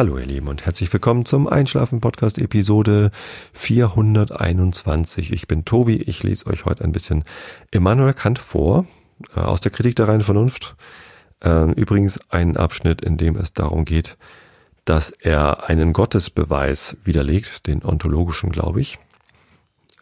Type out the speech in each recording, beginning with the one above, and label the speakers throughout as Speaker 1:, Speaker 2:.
Speaker 1: Hallo ihr Lieben und herzlich willkommen zum Einschlafen Podcast Episode 421. Ich bin Tobi, ich lese euch heute ein bisschen Immanuel Kant vor äh, aus der Kritik der reinen Vernunft. Äh, übrigens ein Abschnitt, in dem es darum geht, dass er einen Gottesbeweis widerlegt, den ontologischen, glaube ich.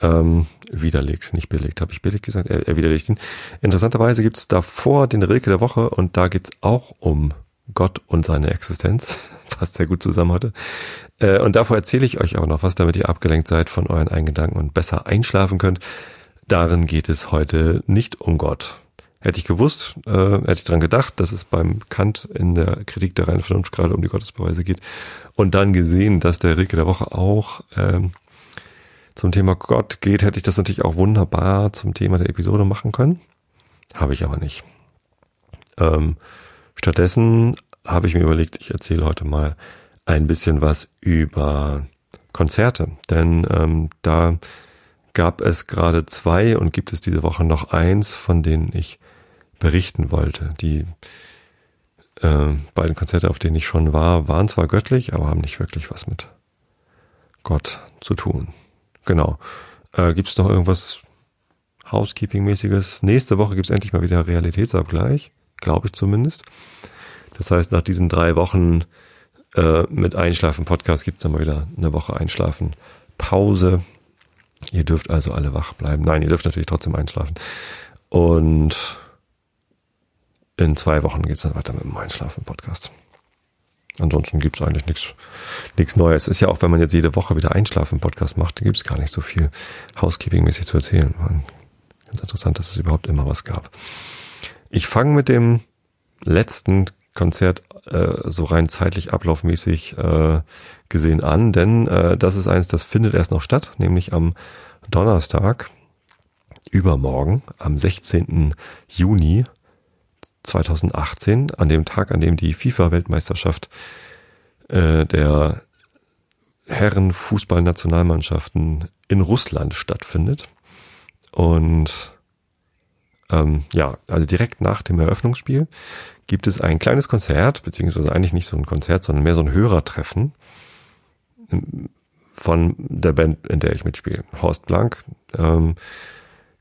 Speaker 1: Ähm, widerlegt, nicht belegt, habe ich belegt gesagt? Er, er widerlegt ihn. Interessanterweise gibt es davor den Rilke der Woche und da geht es auch um Gott und seine Existenz, was sehr gut zusammen hatte. Äh, und davor erzähle ich euch auch noch was, damit ihr abgelenkt seid von euren eigenen Gedanken und besser einschlafen könnt. Darin geht es heute nicht um Gott. Hätte ich gewusst, äh, hätte ich dran gedacht, dass es beim Kant in der Kritik der reinen Vernunft gerade um die Gottesbeweise geht. Und dann gesehen, dass der Rilke der Woche auch ähm, zum Thema Gott geht, hätte ich das natürlich auch wunderbar zum Thema der Episode machen können. Habe ich aber nicht. Ähm, Stattdessen habe ich mir überlegt, ich erzähle heute mal ein bisschen was über Konzerte, denn ähm, da gab es gerade zwei und gibt es diese Woche noch eins, von denen ich berichten wollte. Die äh, beiden Konzerte, auf denen ich schon war, waren zwar göttlich, aber haben nicht wirklich was mit Gott zu tun. Genau. Äh, gibt es noch irgendwas Housekeeping-mäßiges? Nächste Woche gibt es endlich mal wieder Realitätsabgleich glaube ich zumindest. Das heißt, nach diesen drei Wochen äh, mit Einschlafen-Podcast gibt es dann mal wieder eine Woche Einschlafen. Pause. Ihr dürft also alle wach bleiben. Nein, ihr dürft natürlich trotzdem einschlafen. Und in zwei Wochen geht es dann weiter mit dem Einschlafen-Podcast. Ansonsten gibt es eigentlich nichts nichts Neues. Ist ja auch, wenn man jetzt jede Woche wieder Einschlafen-Podcast macht, gibt es gar nicht so viel Housekeeping-mäßig zu erzählen. Ganz interessant, dass es überhaupt immer was gab. Ich fange mit dem letzten Konzert äh, so rein zeitlich ablaufmäßig äh, gesehen an, denn äh, das ist eins, das findet erst noch statt, nämlich am Donnerstag, übermorgen, am 16. Juni 2018, an dem Tag, an dem die FIFA-Weltmeisterschaft äh, der Herren-Fußballnationalmannschaften in Russland stattfindet. Und ähm, ja, also direkt nach dem Eröffnungsspiel gibt es ein kleines Konzert, beziehungsweise eigentlich nicht so ein Konzert, sondern mehr so ein Hörertreffen ähm, von der Band, in der ich mitspiele. Horst Blank. Ähm,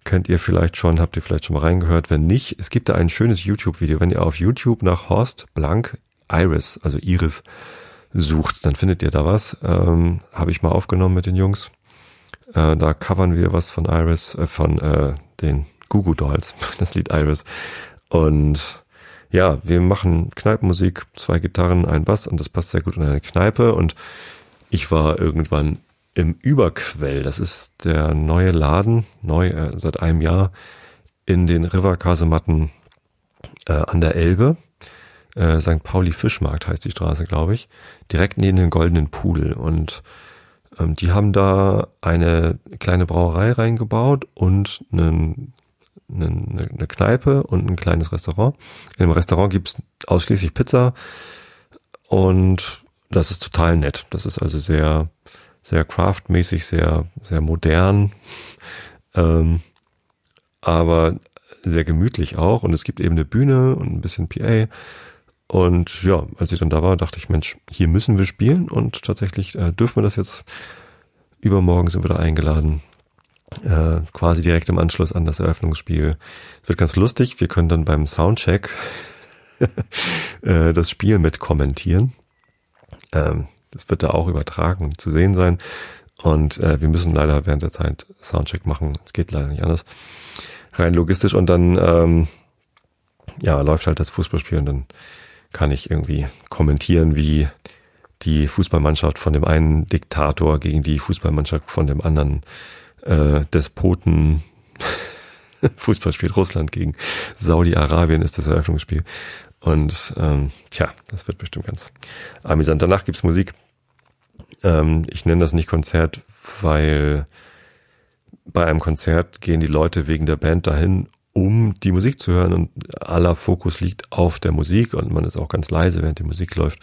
Speaker 1: kennt ihr vielleicht schon, habt ihr vielleicht schon mal reingehört. Wenn nicht, es gibt da ein schönes YouTube-Video. Wenn ihr auf YouTube nach Horst Blank Iris, also Iris, sucht, dann findet ihr da was. Ähm, Habe ich mal aufgenommen mit den Jungs. Äh, da covern wir was von Iris, äh, von äh, den Goo Dolls, das Lied Iris. Und ja, wir machen Kneipenmusik, zwei Gitarren, ein Bass und das passt sehr gut in eine Kneipe. Und ich war irgendwann im Überquell. Das ist der neue Laden, neu äh, seit einem Jahr in den Riverkasematten äh, an der Elbe. Äh, St. Pauli Fischmarkt heißt die Straße, glaube ich. Direkt neben den Goldenen Pudel. Und ähm, die haben da eine kleine Brauerei reingebaut und einen eine, eine Kneipe und ein kleines Restaurant. Dem Restaurant gibt's ausschließlich Pizza und das ist total nett. Das ist also sehr, sehr craftmäßig, sehr, sehr modern, ähm, aber sehr gemütlich auch. Und es gibt eben eine Bühne und ein bisschen PA. Und ja, als ich dann da war, dachte ich, Mensch, hier müssen wir spielen und tatsächlich äh, dürfen wir das jetzt. Übermorgen sind wir da eingeladen äh, quasi direkt im Anschluss an das Eröffnungsspiel. Es wird ganz lustig. Wir können dann beim Soundcheck äh, das Spiel mit kommentieren. Ähm, das wird da auch übertragen zu sehen sein. Und äh, wir müssen leider während der Zeit Soundcheck machen. Es geht leider nicht anders. Rein logistisch. Und dann ähm, ja, läuft halt das Fußballspiel und dann kann ich irgendwie kommentieren, wie die Fußballmannschaft von dem einen Diktator gegen die Fußballmannschaft von dem anderen äh, Despoten Fußballspiel Russland gegen Saudi-Arabien ist das Eröffnungsspiel. Und ähm, tja, das wird bestimmt ganz amüsant. Danach gibt's Musik. Ähm, ich nenne das nicht Konzert, weil bei einem Konzert gehen die Leute wegen der Band dahin, um die Musik zu hören und aller Fokus liegt auf der Musik und man ist auch ganz leise, während die Musik läuft.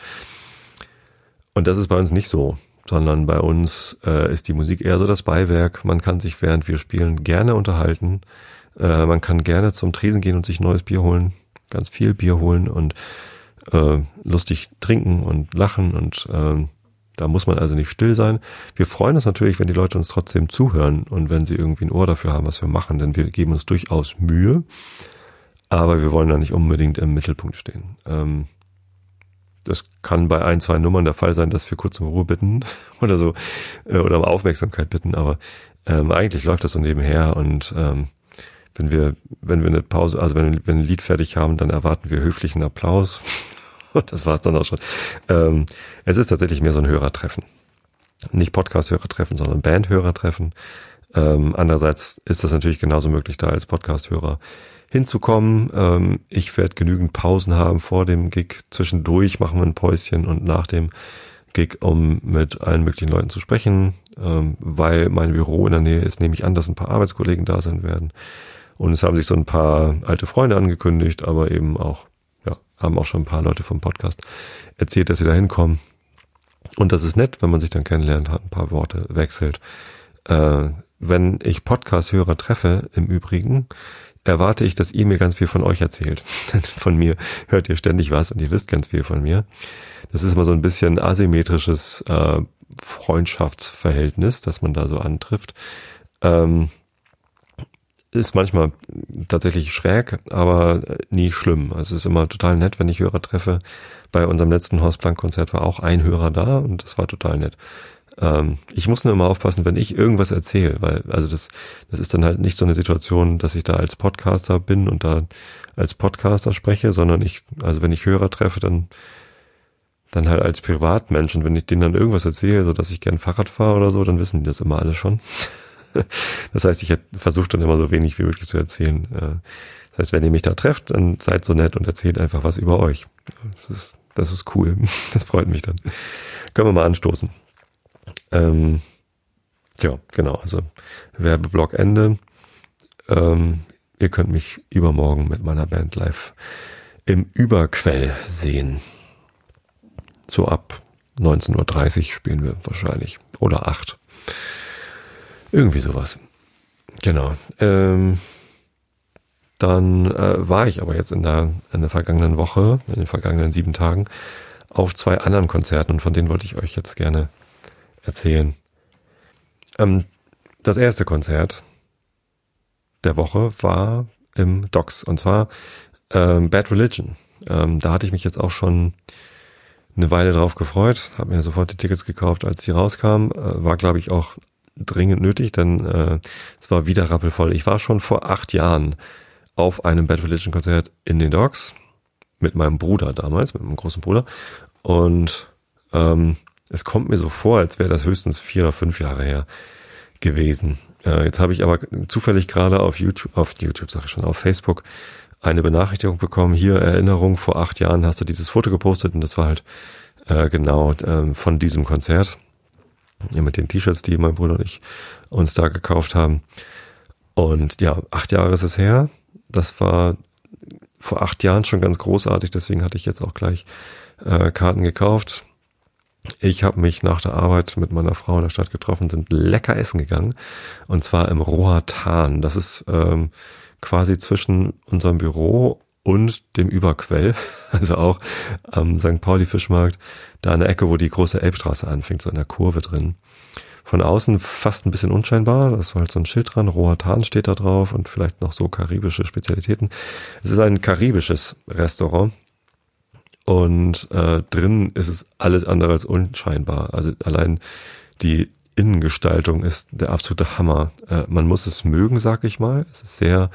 Speaker 1: Und das ist bei uns nicht so sondern bei uns äh, ist die Musik eher so das Beiwerk. Man kann sich, während wir spielen, gerne unterhalten. Äh, man kann gerne zum Tresen gehen und sich neues Bier holen, ganz viel Bier holen und äh, lustig trinken und lachen und äh, da muss man also nicht still sein. Wir freuen uns natürlich, wenn die Leute uns trotzdem zuhören und wenn sie irgendwie ein Ohr dafür haben, was wir machen, denn wir geben uns durchaus Mühe, aber wir wollen da nicht unbedingt im Mittelpunkt stehen. Ähm, das kann bei ein, zwei Nummern der Fall sein, dass wir kurz um Ruhe bitten oder so äh, oder um Aufmerksamkeit bitten, aber ähm, eigentlich läuft das so nebenher und ähm, wenn wir, wenn wir eine Pause, also wenn, wenn ein Lied fertig haben, dann erwarten wir höflichen Applaus. Und das war's dann auch schon. Ähm, es ist tatsächlich mehr so ein Hörertreffen. Nicht Podcast-Hörertreffen, sondern Band-Hörertreffen. Ähm, andererseits ist das natürlich genauso möglich, da als Podcast-Hörer hinzukommen. Ähm, ich werde genügend Pausen haben vor dem Gig. Zwischendurch machen wir ein Päuschen und nach dem Gig, um mit allen möglichen Leuten zu sprechen, ähm, weil mein Büro in der Nähe ist, nehme ich an, dass ein paar Arbeitskollegen da sein werden. Und es haben sich so ein paar alte Freunde angekündigt, aber eben auch, ja, haben auch schon ein paar Leute vom Podcast erzählt, dass sie da hinkommen. Und das ist nett, wenn man sich dann kennenlernt, hat ein paar Worte wechselt. Äh, wenn ich Podcast-Hörer treffe, im Übrigen, erwarte ich, dass ihr mir ganz viel von euch erzählt. von mir hört ihr ständig was und ihr wisst ganz viel von mir. Das ist immer so ein bisschen asymmetrisches äh, Freundschaftsverhältnis, das man da so antrifft. Ähm, ist manchmal tatsächlich schräg, aber nie schlimm. Also es ist immer total nett, wenn ich Hörer treffe. Bei unserem letzten Horstplank-Konzert war auch ein Hörer da und das war total nett. Ähm, ich muss nur immer aufpassen, wenn ich irgendwas erzähle, weil, also das, das ist dann halt nicht so eine Situation, dass ich da als Podcaster bin und da als Podcaster spreche, sondern ich, also wenn ich Hörer treffe, dann, dann halt als Privatmensch und wenn ich denen dann irgendwas erzähle, so dass ich gern Fahrrad fahre oder so, dann wissen die das immer alle schon. das heißt, ich versuche dann immer so wenig wie möglich zu erzählen. Äh, das heißt, wenn ihr mich da trefft, dann seid so nett und erzählt einfach was über euch. Das ist, das ist cool. Das freut mich dann. Können wir mal anstoßen. Ähm, ja, genau. Also Werbeblock Ende. Ähm, ihr könnt mich übermorgen mit meiner Band live im Überquell sehen. So ab 19.30 Uhr spielen wir wahrscheinlich. Oder 8. Irgendwie sowas. Genau. Ähm, dann äh, war ich aber jetzt in der, in der vergangenen Woche, in den vergangenen sieben Tagen, auf zwei anderen Konzerten und von denen wollte ich euch jetzt gerne erzählen. Ähm, das erste Konzert der Woche war im Docks und zwar ähm, Bad Religion. Ähm, da hatte ich mich jetzt auch schon eine Weile drauf gefreut, habe mir sofort die Tickets gekauft, als die rauskamen. Äh, war, glaube ich, auch dringend nötig, denn äh, es war wieder rappelvoll. Ich war schon vor acht Jahren auf einem Bad Religion Konzert in den Docks mit meinem Bruder damals, mit meinem großen Bruder und ähm, es kommt mir so vor, als wäre das höchstens vier oder fünf Jahre her gewesen. Äh, jetzt habe ich aber zufällig gerade auf YouTube, auf YouTube sage ich schon, auf Facebook eine Benachrichtigung bekommen. Hier Erinnerung, vor acht Jahren hast du dieses Foto gepostet und das war halt äh, genau äh, von diesem Konzert. Ja, mit den T-Shirts, die mein Bruder und ich uns da gekauft haben. Und ja, acht Jahre ist es her. Das war vor acht Jahren schon ganz großartig, deswegen hatte ich jetzt auch gleich äh, Karten gekauft. Ich habe mich nach der Arbeit mit meiner Frau in der Stadt getroffen, sind lecker essen gegangen. Und zwar im Roatan. Das ist ähm, quasi zwischen unserem Büro und dem Überquell, also auch am St. Pauli Fischmarkt, da an der Ecke, wo die große Elbstraße anfängt, so in der Kurve drin. Von außen fast ein bisschen unscheinbar, da ist halt so ein Schild dran, Roatan steht da drauf und vielleicht noch so karibische Spezialitäten. Es ist ein karibisches Restaurant und äh, drin ist es alles andere als unscheinbar. Also allein die Innengestaltung ist der absolute Hammer. Äh, man muss es mögen, sag ich mal. Es ist sehr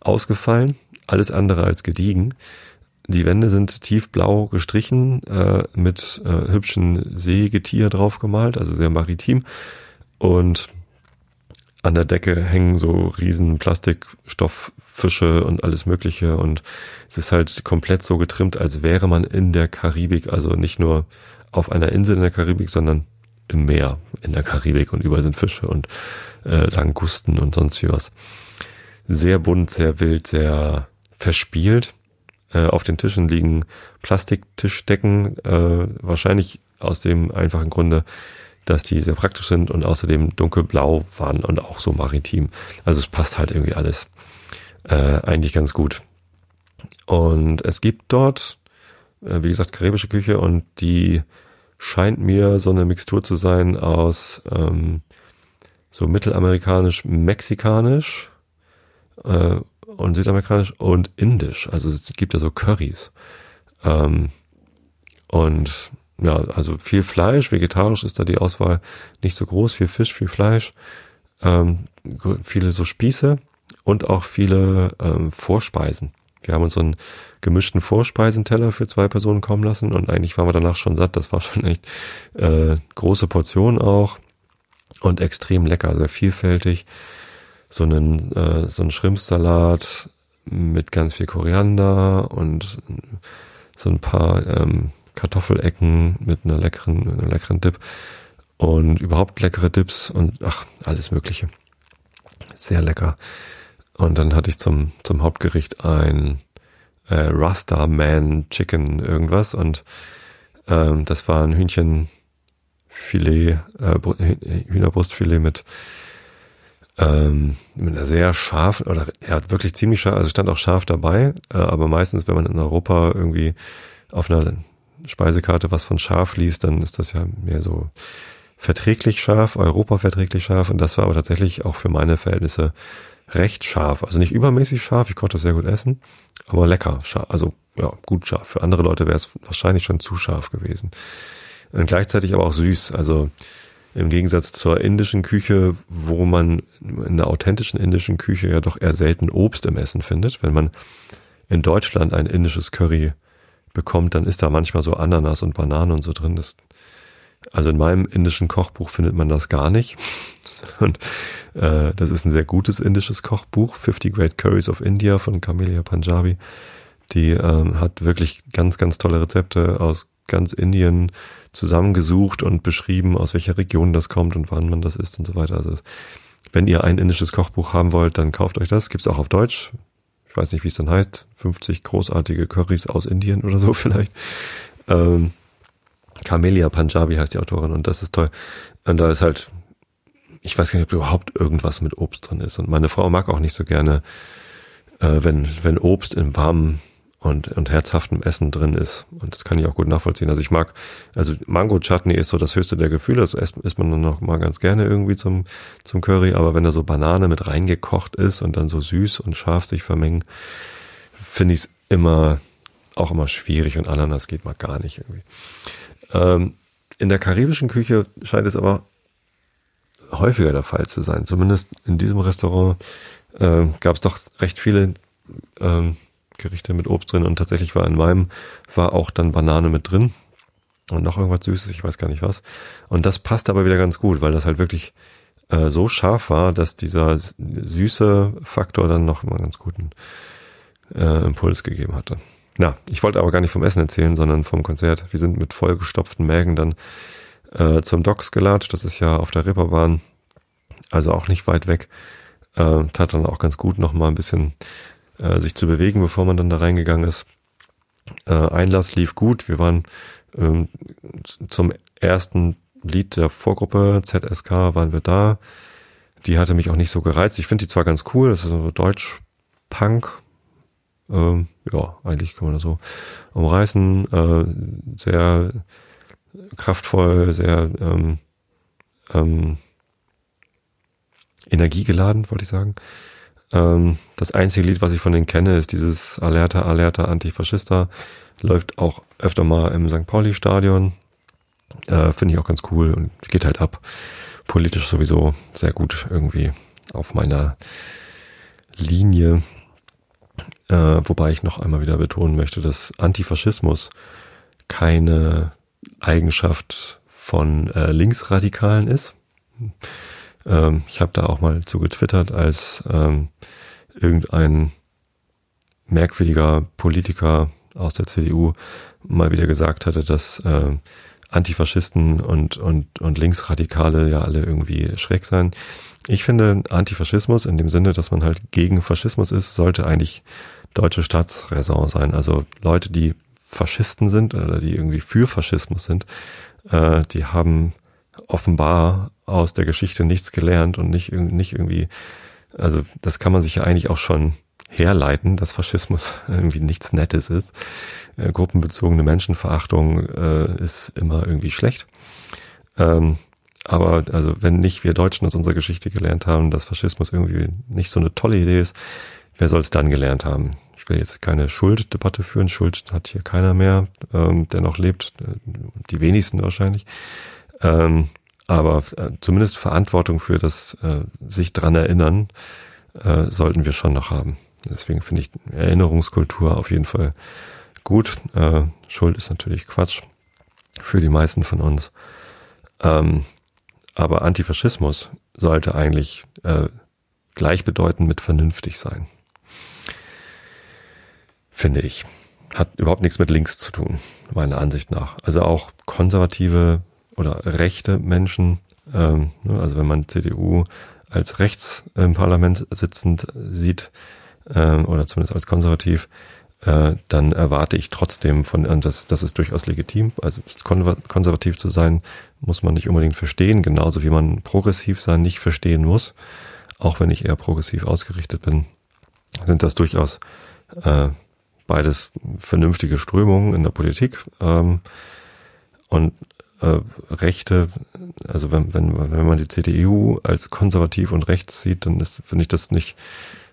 Speaker 1: ausgefallen, alles andere als gediegen. Die Wände sind tiefblau gestrichen, äh, mit äh, hübschen Seegetier draufgemalt, also sehr maritim. Und an der Decke hängen so riesen Plastikstofffische und alles Mögliche und es ist halt komplett so getrimmt, als wäre man in der Karibik, also nicht nur auf einer Insel in der Karibik, sondern im Meer in der Karibik und überall sind Fische und äh, Langusten und sonst wie was. Sehr bunt, sehr wild, sehr verspielt. Äh, auf den Tischen liegen Plastiktischdecken, äh, wahrscheinlich aus dem einfachen Grunde, dass die sehr praktisch sind und außerdem dunkelblau waren und auch so maritim. Also es passt halt irgendwie alles äh, eigentlich ganz gut. Und es gibt dort äh, wie gesagt, karibische Küche und die scheint mir so eine Mixtur zu sein aus ähm, so mittelamerikanisch, mexikanisch äh, und südamerikanisch und indisch. Also es gibt ja so Currys. Ähm, und ja, also viel Fleisch, vegetarisch ist da die Auswahl nicht so groß, viel Fisch, viel Fleisch, ähm, viele so Spieße und auch viele ähm, Vorspeisen. Wir haben uns so einen gemischten Vorspeisenteller für zwei Personen kommen lassen und eigentlich waren wir danach schon satt. Das war schon echt äh, große Portion auch und extrem lecker, sehr vielfältig. So einen äh, so einen Schrimpsalat mit ganz viel Koriander und so ein paar ähm, Kartoffelecken mit einer leckeren, einer leckeren Dip und überhaupt leckere Dips und ach, alles Mögliche. Sehr lecker. Und dann hatte ich zum, zum Hauptgericht ein äh, Rasta Man Chicken irgendwas und ähm, das war ein Hühnchenfilet, äh, Hühnerbrustfilet mit ähm, mit einer sehr scharfen oder ja wirklich ziemlich scharf, also stand auch scharf dabei, äh, aber meistens, wenn man in Europa irgendwie auf einer Speisekarte was von scharf liest, dann ist das ja mehr so verträglich scharf, Europa verträglich scharf und das war aber tatsächlich auch für meine Verhältnisse recht scharf. Also nicht übermäßig scharf, ich konnte das sehr gut essen, aber lecker scharf, also ja, gut scharf. Für andere Leute wäre es wahrscheinlich schon zu scharf gewesen. Und gleichzeitig aber auch süß, also im Gegensatz zur indischen Küche, wo man in der authentischen indischen Küche ja doch eher selten Obst im Essen findet. Wenn man in Deutschland ein indisches Curry bekommt, dann ist da manchmal so Ananas und Bananen und so drin. Das, also in meinem indischen Kochbuch findet man das gar nicht. Und äh, das ist ein sehr gutes indisches Kochbuch, 50 Great Curries of India von Camelia Punjabi. Die ähm, hat wirklich ganz, ganz tolle Rezepte aus ganz Indien zusammengesucht und beschrieben, aus welcher Region das kommt und wann man das isst und so weiter. Also wenn ihr ein indisches Kochbuch haben wollt, dann kauft euch das. Gibt's auch auf Deutsch ich weiß nicht, wie es dann heißt, 50 großartige Currys aus Indien oder so vielleicht. Ähm, Camelia Punjabi heißt die Autorin und das ist toll. Und da ist halt, ich weiß gar nicht, ob überhaupt irgendwas mit Obst drin ist. Und meine Frau mag auch nicht so gerne, äh, wenn, wenn Obst im warmen und, und herzhaftem Essen drin ist. Und das kann ich auch gut nachvollziehen. Also ich mag, also Mango Chutney ist so das höchste der Gefühle. Das isst, isst man dann noch mal ganz gerne irgendwie zum, zum Curry. Aber wenn da so Banane mit reingekocht ist und dann so süß und scharf sich vermengen, finde ich es immer, auch immer schwierig und Ananas geht mal gar nicht irgendwie. Ähm, in der karibischen Küche scheint es aber häufiger der Fall zu sein. Zumindest in diesem Restaurant äh, gab es doch recht viele ähm, Gerichte mit Obst drin und tatsächlich war in meinem war auch dann Banane mit drin und noch irgendwas Süßes, ich weiß gar nicht was. Und das passt aber wieder ganz gut, weil das halt wirklich äh, so scharf war, dass dieser süße Faktor dann noch mal einen ganz guten äh, Impuls gegeben hatte. Na, ich wollte aber gar nicht vom Essen erzählen, sondern vom Konzert. Wir sind mit vollgestopften Mägen dann äh, zum Docks gelatscht. Das ist ja auf der Ripperbahn, also auch nicht weit weg. Äh, tat dann auch ganz gut, noch mal ein bisschen äh, sich zu bewegen, bevor man dann da reingegangen ist. Äh, Einlass lief gut. Wir waren ähm, zum ersten Lied der Vorgruppe ZSK waren wir da. Die hatte mich auch nicht so gereizt. Ich finde die zwar ganz cool, das ist so Deutsch-Punk. Ähm, ja, eigentlich kann man das so umreißen. Äh, sehr kraftvoll, sehr ähm, ähm, energiegeladen, wollte ich sagen. Ähm, das einzige Lied, was ich von denen kenne, ist dieses Alerta, Alerta, Antifaschista. Läuft auch öfter mal im St. Pauli-Stadion. Äh, Finde ich auch ganz cool und geht halt ab. Politisch sowieso sehr gut irgendwie auf meiner Linie. Äh, wobei ich noch einmal wieder betonen möchte, dass Antifaschismus keine Eigenschaft von äh, Linksradikalen ist. Ähm, ich habe da auch mal zu getwittert, als ähm, irgendein merkwürdiger Politiker aus der CDU mal wieder gesagt hatte, dass äh, Antifaschisten und, und, und Linksradikale ja alle irgendwie schräg seien. Ich finde, Antifaschismus in dem Sinne, dass man halt gegen Faschismus ist, sollte eigentlich deutsche Staatsräson sein. Also Leute, die Faschisten sind oder die irgendwie für Faschismus sind, äh, die haben offenbar aus der Geschichte nichts gelernt und nicht, nicht irgendwie, also das kann man sich ja eigentlich auch schon herleiten, dass Faschismus irgendwie nichts Nettes ist. Äh, gruppenbezogene Menschenverachtung äh, ist immer irgendwie schlecht. Ähm, aber also wenn nicht wir Deutschen aus unserer Geschichte gelernt haben, dass Faschismus irgendwie nicht so eine tolle Idee ist, wer soll es dann gelernt haben? Ich will jetzt keine Schulddebatte führen. Schuld hat hier keiner mehr, ähm, der noch lebt. Äh, die wenigsten wahrscheinlich. Ähm, aber äh, zumindest Verantwortung für das äh, sich dran erinnern äh, sollten wir schon noch haben. Deswegen finde ich Erinnerungskultur auf jeden Fall gut. Äh, Schuld ist natürlich Quatsch für die meisten von uns. Ähm, aber Antifaschismus sollte eigentlich äh, gleichbedeutend mit vernünftig sein. Finde ich. Hat überhaupt nichts mit links zu tun, meiner Ansicht nach. Also auch konservative oder rechte Menschen, ähm, ne, also wenn man CDU als rechts im Parlament sitzend sieht, ähm, oder zumindest als konservativ, äh, dann erwarte ich trotzdem von, und das, das ist durchaus legitim, also konservativ zu sein, muss man nicht unbedingt verstehen, genauso wie man progressiv sein nicht verstehen muss, auch wenn ich eher progressiv ausgerichtet bin, sind das durchaus äh, beides vernünftige Strömungen in der Politik. Ähm, und äh, Rechte, also wenn, wenn, wenn man die CDU als konservativ und rechts sieht, dann finde ich das nicht,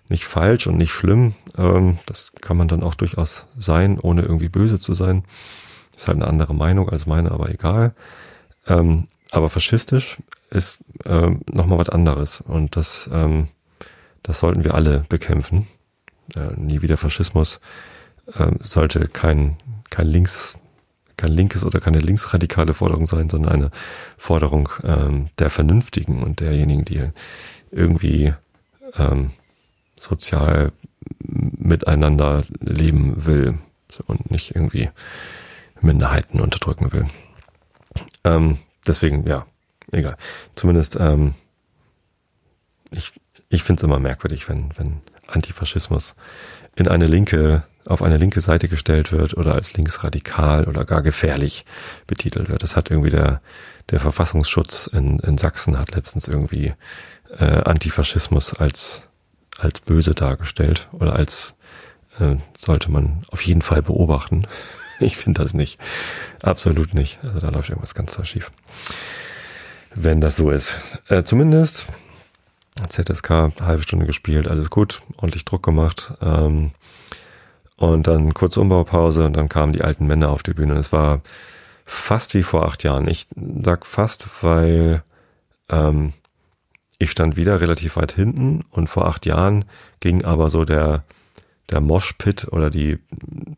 Speaker 1: nicht falsch und nicht schlimm. Ähm, das kann man dann auch durchaus sein, ohne irgendwie böse zu sein. Ist halt eine andere Meinung als meine, aber egal. Ähm, aber faschistisch ist ähm, nochmal was anderes und das, ähm, das sollten wir alle bekämpfen. Äh, nie wieder Faschismus ähm, sollte kein, kein Links, kein linkes oder keine linksradikale Forderung sein, sondern eine Forderung ähm, der Vernünftigen und derjenigen, die irgendwie ähm, sozial miteinander leben will und nicht irgendwie Minderheiten unterdrücken will. Ähm, deswegen, ja, egal. Zumindest, ähm, ich, ich finde es immer merkwürdig, wenn, wenn Antifaschismus in eine linke, auf eine linke Seite gestellt wird oder als linksradikal oder gar gefährlich betitelt wird. Das hat irgendwie der, der Verfassungsschutz in, in Sachsen hat letztens irgendwie äh, Antifaschismus als als böse dargestellt oder als äh, sollte man auf jeden Fall beobachten. Ich finde das nicht. Absolut nicht. Also da läuft irgendwas ganz da schief. Wenn das so ist. Äh, zumindest ZSK, halbe Stunde gespielt, alles gut, ordentlich Druck gemacht. Ähm, und dann kurze Umbaupause und dann kamen die alten Männer auf die Bühne. Es war fast wie vor acht Jahren. Ich sag fast, weil ähm, ich stand wieder relativ weit hinten und vor acht Jahren ging aber so der, der Moshpit oder die,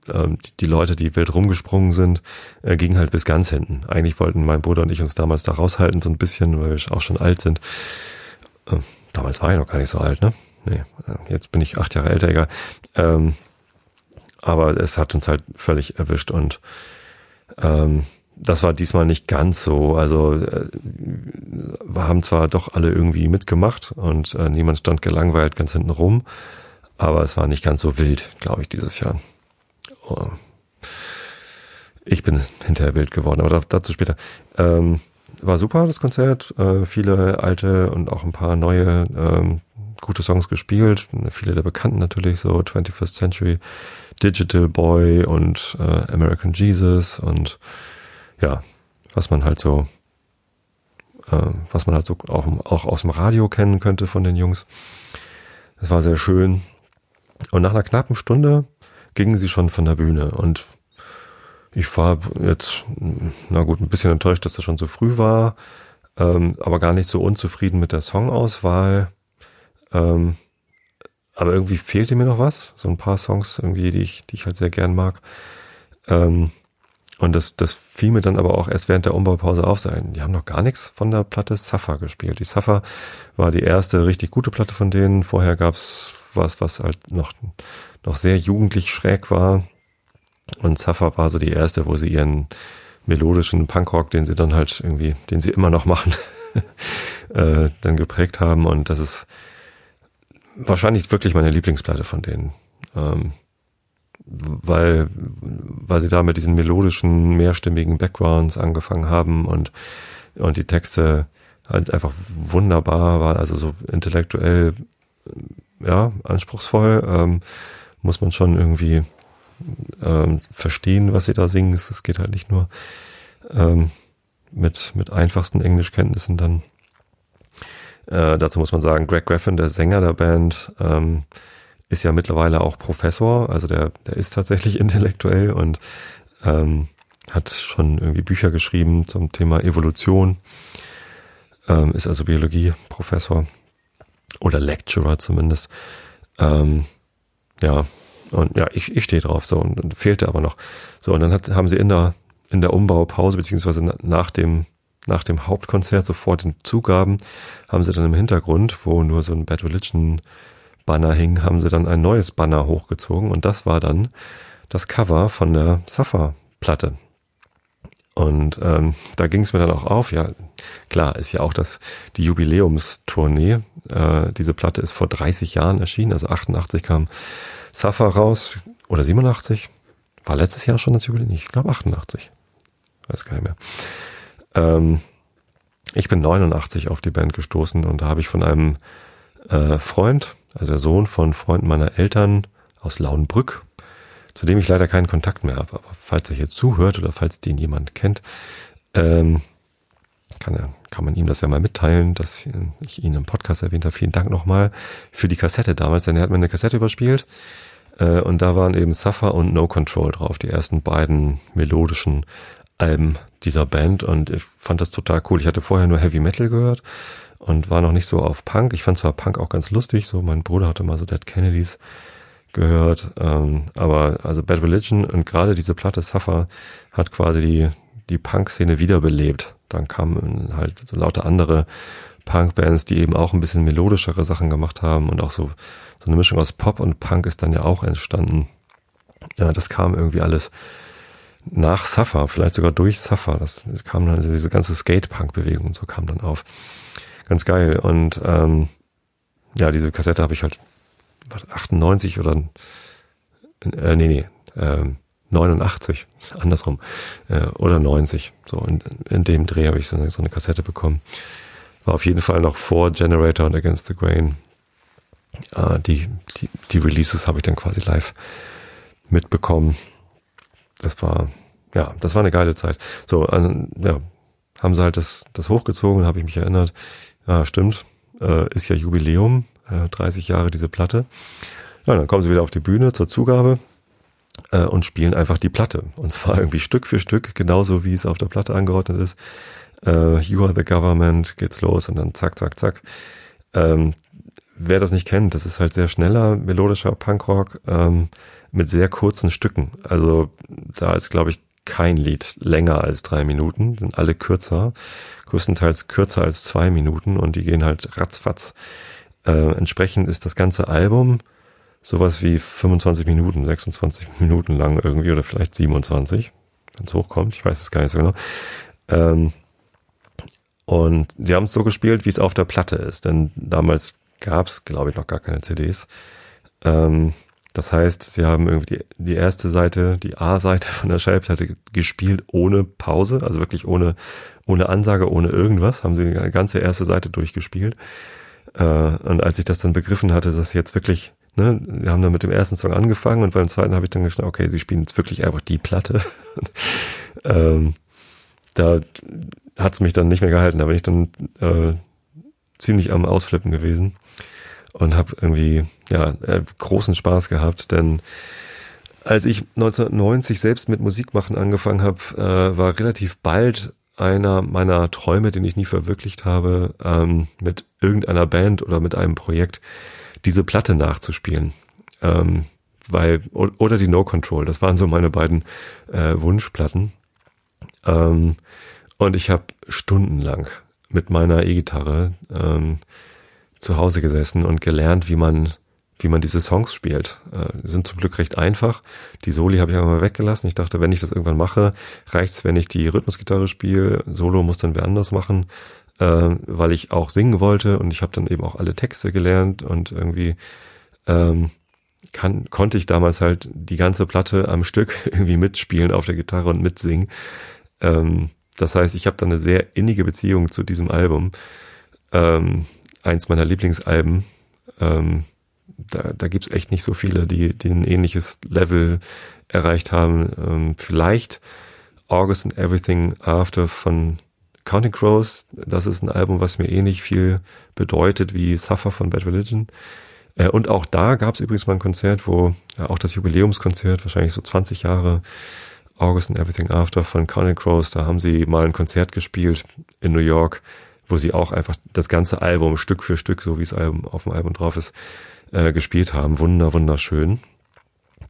Speaker 1: äh, die Leute, die wild rumgesprungen sind, äh, ging halt bis ganz hinten. Eigentlich wollten mein Bruder und ich uns damals da raushalten, so ein bisschen, weil wir auch schon alt sind. Äh, damals war ich noch gar nicht so alt, ne? Nee, äh, jetzt bin ich acht Jahre älter, egal. Ähm, aber es hat uns halt völlig erwischt und ähm, das war diesmal nicht ganz so. Also äh, wir haben zwar doch alle irgendwie mitgemacht und äh, niemand stand gelangweilt ganz hinten rum, aber es war nicht ganz so wild, glaube ich, dieses Jahr. Oh. Ich bin hinterher wild geworden, aber dazu später. Ähm, war super, das Konzert. Äh, viele alte und auch ein paar neue ähm, gute Songs gespielt. Viele der Bekannten natürlich, so 21st Century, Digital Boy und äh, American Jesus und ja, was man halt so, äh, was man halt so auch, auch aus dem Radio kennen könnte von den Jungs. Das war sehr schön. Und nach einer knappen Stunde gingen sie schon von der Bühne und ich war jetzt, na gut, ein bisschen enttäuscht, dass das schon so früh war, ähm, aber gar nicht so unzufrieden mit der Songauswahl. Ähm, aber irgendwie fehlte mir noch was, so ein paar Songs irgendwie, die ich, die ich halt sehr gern mag. Ähm, und das, das fiel mir dann aber auch erst während der Umbaupause auf sein. Die haben noch gar nichts von der Platte Safa gespielt. Die Safa war die erste richtig gute Platte von denen. Vorher gab's was, was halt noch, noch sehr jugendlich schräg war. Und Safa war so die erste, wo sie ihren melodischen Punkrock, den sie dann halt irgendwie, den sie immer noch machen, äh, dann geprägt haben. Und das ist wahrscheinlich wirklich meine Lieblingsplatte von denen. Ähm, weil, weil sie da mit diesen melodischen, mehrstimmigen Backgrounds angefangen haben und, und die Texte halt einfach wunderbar waren, also so intellektuell ja, anspruchsvoll. Ähm, muss man schon irgendwie ähm, verstehen, was sie da singen. Es geht halt nicht nur ähm, mit, mit einfachsten Englischkenntnissen dann. Äh, dazu muss man sagen, Greg Graffin, der Sänger der Band, ähm, ist ja mittlerweile auch Professor, also der, der ist tatsächlich intellektuell und ähm, hat schon irgendwie Bücher geschrieben zum Thema Evolution, ähm, ist also Biologie-Professor oder Lecturer zumindest. Ähm, ja, und ja, ich, ich stehe drauf, so, und, und fehlte aber noch. So, und dann hat, haben sie in der, in der Umbaupause, beziehungsweise nach dem, nach dem Hauptkonzert sofort den Zugaben, haben sie dann im Hintergrund, wo nur so ein Bad Religion Banner hing, haben sie dann ein neues Banner hochgezogen und das war dann das Cover von der Safa-Platte. Und ähm, da ging es mir dann auch auf, ja, klar, ist ja auch das die Jubiläumstournee. Äh, diese Platte ist vor 30 Jahren erschienen, also 88 kam Safa raus, oder 87, war letztes Jahr schon das Jubiläum, ich glaube 88, weiß gar nicht mehr. Ähm, ich bin 89 auf die Band gestoßen und da habe ich von einem äh, Freund, also der Sohn von Freunden meiner Eltern aus Lauenbrück, zu dem ich leider keinen Kontakt mehr habe. Aber falls er hier zuhört oder falls den jemand kennt, ähm, kann, kann man ihm das ja mal mitteilen, dass ich ihn im Podcast erwähnt habe. Vielen Dank nochmal für die Kassette damals, denn er hat mir eine Kassette überspielt äh, und da waren eben Suffer und No Control drauf, die ersten beiden melodischen Alben dieser Band und ich fand das total cool. Ich hatte vorher nur Heavy Metal gehört und war noch nicht so auf Punk. Ich fand zwar Punk auch ganz lustig, so mein Bruder hatte mal so Dead Kennedys gehört, ähm, aber also Bad Religion und gerade diese Platte Suffer hat quasi die, die Punk-Szene wiederbelebt. Dann kamen halt so lauter andere Punk-Bands, die eben auch ein bisschen melodischere Sachen gemacht haben und auch so, so eine Mischung aus Pop und Punk ist dann ja auch entstanden. Ja, das kam irgendwie alles nach Suffer, vielleicht sogar durch Suffer. Das kam dann, diese ganze Skate-Punk-Bewegung und so kam dann auf ganz geil. Und ähm, ja, diese Kassette habe ich halt 98 oder äh, nee, nee, ähm, 89, andersrum, äh, oder 90. So in, in dem Dreh habe ich so eine, so eine Kassette bekommen. War auf jeden Fall noch vor Generator und Against the Grain. Äh, die, die, die Releases habe ich dann quasi live mitbekommen. Das war, ja, das war eine geile Zeit. So, äh, ja, haben sie halt das, das hochgezogen, habe ich mich erinnert. Ja, stimmt. Äh, ist ja Jubiläum, äh, 30 Jahre diese Platte. Ja, dann kommen sie wieder auf die Bühne zur Zugabe äh, und spielen einfach die Platte. Und zwar irgendwie Stück für Stück, genauso wie es auf der Platte angeordnet ist. Äh, you are the government, geht's los und dann zack, zack, zack. Ähm, wer das nicht kennt, das ist halt sehr schneller, melodischer Punkrock ähm, mit sehr kurzen Stücken. Also da ist, glaube ich, kein Lied länger als drei Minuten, sind alle kürzer, größtenteils kürzer als zwei Minuten und die gehen halt ratzfatz. Äh, entsprechend ist das ganze Album sowas wie 25 Minuten, 26 Minuten lang irgendwie oder vielleicht 27, wenn es hochkommt, ich weiß es gar nicht so genau. Ähm, und sie haben es so gespielt, wie es auf der Platte ist, denn damals gab es, glaube ich, noch gar keine CDs. Ähm, das heißt, sie haben irgendwie die, erste Seite, die A-Seite von der Schallplatte gespielt ohne Pause, also wirklich ohne, ohne Ansage, ohne irgendwas, haben sie die ganze erste Seite durchgespielt. Äh, und als ich das dann begriffen hatte, dass jetzt wirklich, ne, wir haben dann mit dem ersten Song angefangen und beim zweiten habe ich dann geschnallt, okay, sie spielen jetzt wirklich einfach die Platte. ähm, da hat's mich dann nicht mehr gehalten, da bin ich dann äh, ziemlich am Ausflippen gewesen und habe irgendwie ja äh, großen Spaß gehabt, denn als ich 1990 selbst mit Musik machen angefangen habe, äh, war relativ bald einer meiner Träume, den ich nie verwirklicht habe, ähm, mit irgendeiner Band oder mit einem Projekt diese Platte nachzuspielen. Ähm, weil, oder die No Control, das waren so meine beiden äh, Wunschplatten. Ähm, und ich habe stundenlang mit meiner E-Gitarre ähm, zu Hause gesessen und gelernt, wie man wie man diese Songs spielt. Äh, sind zum Glück recht einfach. Die Soli habe ich einmal weggelassen. Ich dachte, wenn ich das irgendwann mache, reicht's, wenn ich die Rhythmusgitarre spiele. Solo muss dann wer anders machen, äh, weil ich auch singen wollte und ich habe dann eben auch alle Texte gelernt und irgendwie ähm, kann, konnte ich damals halt die ganze Platte am Stück irgendwie mitspielen auf der Gitarre und mitsingen. Ähm, das heißt, ich habe dann eine sehr innige Beziehung zu diesem Album. Ähm, eins meiner Lieblingsalben. Ähm, da, da gibt's echt nicht so viele, die, die ein ähnliches Level erreicht haben. Ähm, vielleicht August and Everything After von Counting Crows. Das ist ein Album, was mir ähnlich viel bedeutet wie Suffer von Bad Religion. Äh, und auch da gab's übrigens mal ein Konzert, wo ja, auch das Jubiläumskonzert, wahrscheinlich so 20 Jahre August and Everything After von Counting Crows, da haben sie mal ein Konzert gespielt in New York, wo sie auch einfach das ganze Album Stück für Stück, so wie es auf dem Album drauf ist, äh, gespielt haben. Wunder, wunderschön.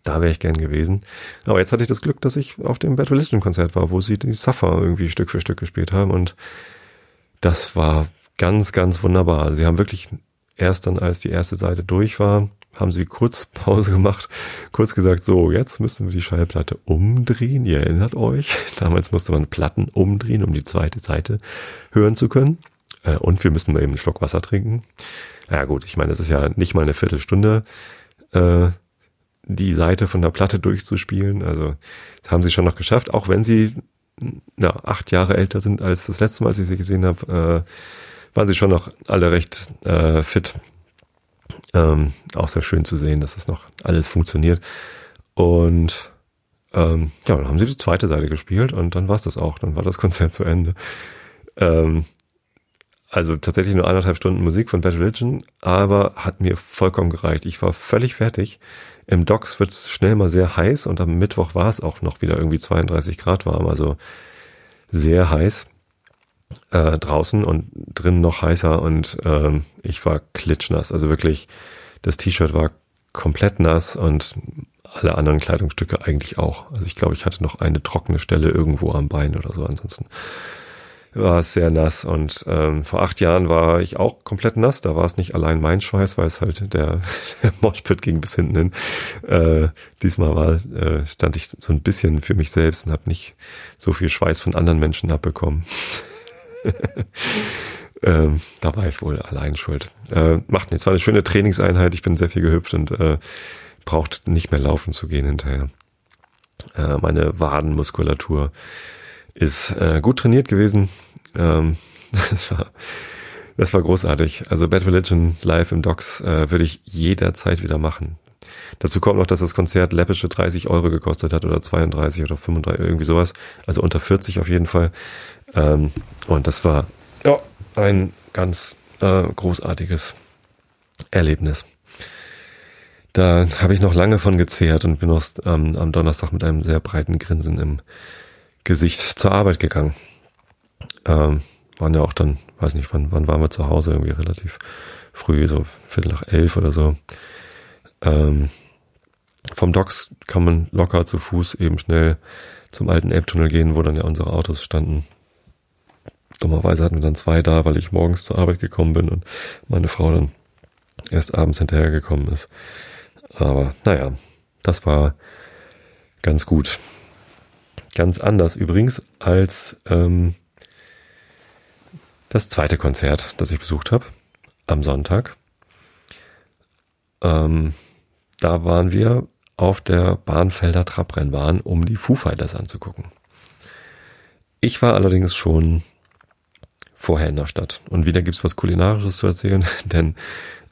Speaker 1: Da wäre ich gern gewesen. Aber jetzt hatte ich das Glück, dass ich auf dem Bad Religion Konzert war, wo sie die Suffer irgendwie Stück für Stück gespielt haben und das war ganz, ganz wunderbar. Sie haben wirklich erst dann, als die erste Seite durch war, haben sie kurz Pause gemacht, kurz gesagt, so, jetzt müssen wir die Schallplatte umdrehen. Ihr erinnert euch, damals musste man Platten umdrehen, um die zweite Seite hören zu können. Äh, und wir müssen mal eben einen Schluck Wasser trinken. Ja gut, ich meine, es ist ja nicht mal eine Viertelstunde, äh, die Seite von der Platte durchzuspielen. Also das haben sie schon noch geschafft, auch wenn sie ja, acht Jahre älter sind als das letzte Mal, als ich sie gesehen habe, äh, waren sie schon noch alle recht äh, fit. Ähm, auch sehr schön zu sehen, dass das noch alles funktioniert. Und ähm, ja, dann haben sie die zweite Seite gespielt und dann war es das auch. Dann war das Konzert zu Ende. Ähm, also tatsächlich nur anderthalb Stunden Musik von Bad Religion, aber hat mir vollkommen gereicht. Ich war völlig fertig. Im Docks wird es schnell mal sehr heiß und am Mittwoch war es auch noch wieder irgendwie 32 Grad warm, also sehr heiß äh, draußen und drinnen noch heißer und ähm, ich war klitschnass. Also wirklich, das T-Shirt war komplett nass und alle anderen Kleidungsstücke eigentlich auch. Also ich glaube, ich hatte noch eine trockene Stelle irgendwo am Bein oder so. Ansonsten war es sehr nass und ähm, vor acht Jahren war ich auch komplett nass. Da war es nicht allein mein Schweiß, weil es halt der, der Moshpit ging bis hinten hin. Äh, diesmal war, äh, stand ich so ein bisschen für mich selbst und habe nicht so viel Schweiß von anderen Menschen abbekommen. ähm, da war ich wohl allein schuld. Äh, macht nichts. War eine schöne Trainingseinheit. Ich bin sehr viel gehüpft und äh, braucht nicht mehr laufen zu gehen hinterher. Äh, meine Wadenmuskulatur ist äh, gut trainiert gewesen. Ähm, das war das war großartig. Also Bad Religion live im Docks äh, würde ich jederzeit wieder machen. Dazu kommt noch, dass das Konzert läppische 30 Euro gekostet hat oder 32 oder 35, irgendwie sowas. Also unter 40 auf jeden Fall. Ähm, und das war ja, ein ganz äh, großartiges Erlebnis. Da habe ich noch lange von gezehrt und bin noch ähm, am Donnerstag mit einem sehr breiten Grinsen im Gesicht zur Arbeit gegangen. Ähm, waren ja auch dann, weiß nicht, wann, wann waren wir zu Hause, irgendwie relativ früh, so Viertel nach elf oder so. Ähm, vom Docks kann man locker zu Fuß eben schnell zum alten Elbtunnel gehen, wo dann ja unsere Autos standen. Dummerweise hatten wir dann zwei da, weil ich morgens zur Arbeit gekommen bin und meine Frau dann erst abends hinterhergekommen ist. Aber naja, das war ganz gut. Ganz anders übrigens als ähm, das zweite Konzert, das ich besucht habe am Sonntag. Ähm, da waren wir auf der Bahnfelder Trabrennbahn, um die Foo Fighters anzugucken. Ich war allerdings schon vorher in der Stadt. Und wieder gibt's was Kulinarisches zu erzählen, denn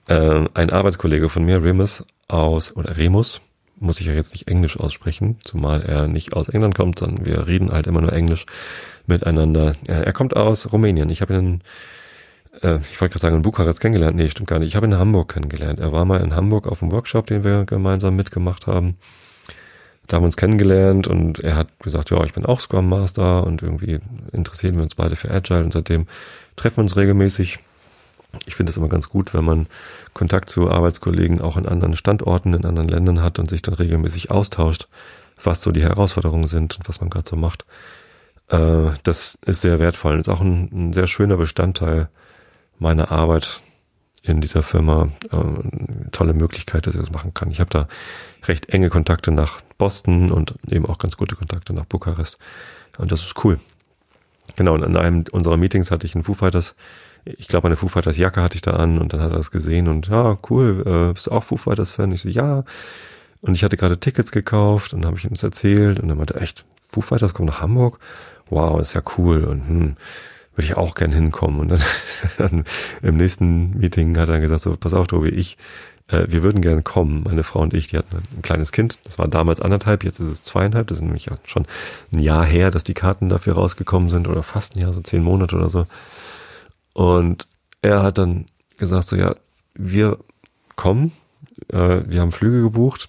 Speaker 1: äh, ein Arbeitskollege von mir, Remus aus, oder Remus, muss ich ja jetzt nicht Englisch aussprechen, zumal er nicht aus England kommt, sondern wir reden halt immer nur Englisch miteinander. Er kommt aus Rumänien. Ich habe ihn, äh, ich wollte gerade sagen, in Bukarest kennengelernt. Nee, stimmt gar nicht. Ich habe ihn in Hamburg kennengelernt. Er war mal in Hamburg auf einem Workshop, den wir gemeinsam mitgemacht haben. Da haben wir uns kennengelernt und er hat gesagt, ja, ich bin auch Scrum Master und irgendwie interessieren wir uns beide für Agile und seitdem treffen wir uns regelmäßig. Ich finde es immer ganz gut, wenn man Kontakt zu Arbeitskollegen auch in anderen Standorten, in anderen Ländern hat und sich dann regelmäßig austauscht, was so die Herausforderungen sind und was man gerade so macht. Äh, das ist sehr wertvoll und ist auch ein, ein sehr schöner Bestandteil meiner Arbeit in dieser Firma. Äh, tolle Möglichkeit, dass ich das machen kann. Ich habe da recht enge Kontakte nach Boston und eben auch ganz gute Kontakte nach Bukarest. Und das ist cool. Genau, und an einem unserer Meetings hatte ich einen Foo Fighters, ich glaube eine Foo Fighters Jacke hatte ich da an und dann hat er das gesehen und ja, cool, äh, bist du auch Foo Fighters Fan? Ich so, ja. Und ich hatte gerade Tickets gekauft und habe ich ihm das erzählt und dann meinte er, echt, Foo Fighters kommen nach Hamburg? Wow, ist ja cool und hm, würde ich auch gern hinkommen. Und dann, dann im nächsten Meeting hat er gesagt, so, pass auf, Tobi, ich äh, wir würden gerne kommen, meine Frau und ich, die hatten ein kleines Kind, das war damals anderthalb, jetzt ist es zweieinhalb, das ist nämlich schon ein Jahr her, dass die Karten dafür rausgekommen sind oder fast ein Jahr, so zehn Monate oder so. Und er hat dann gesagt so, ja, wir kommen, äh, wir haben Flüge gebucht,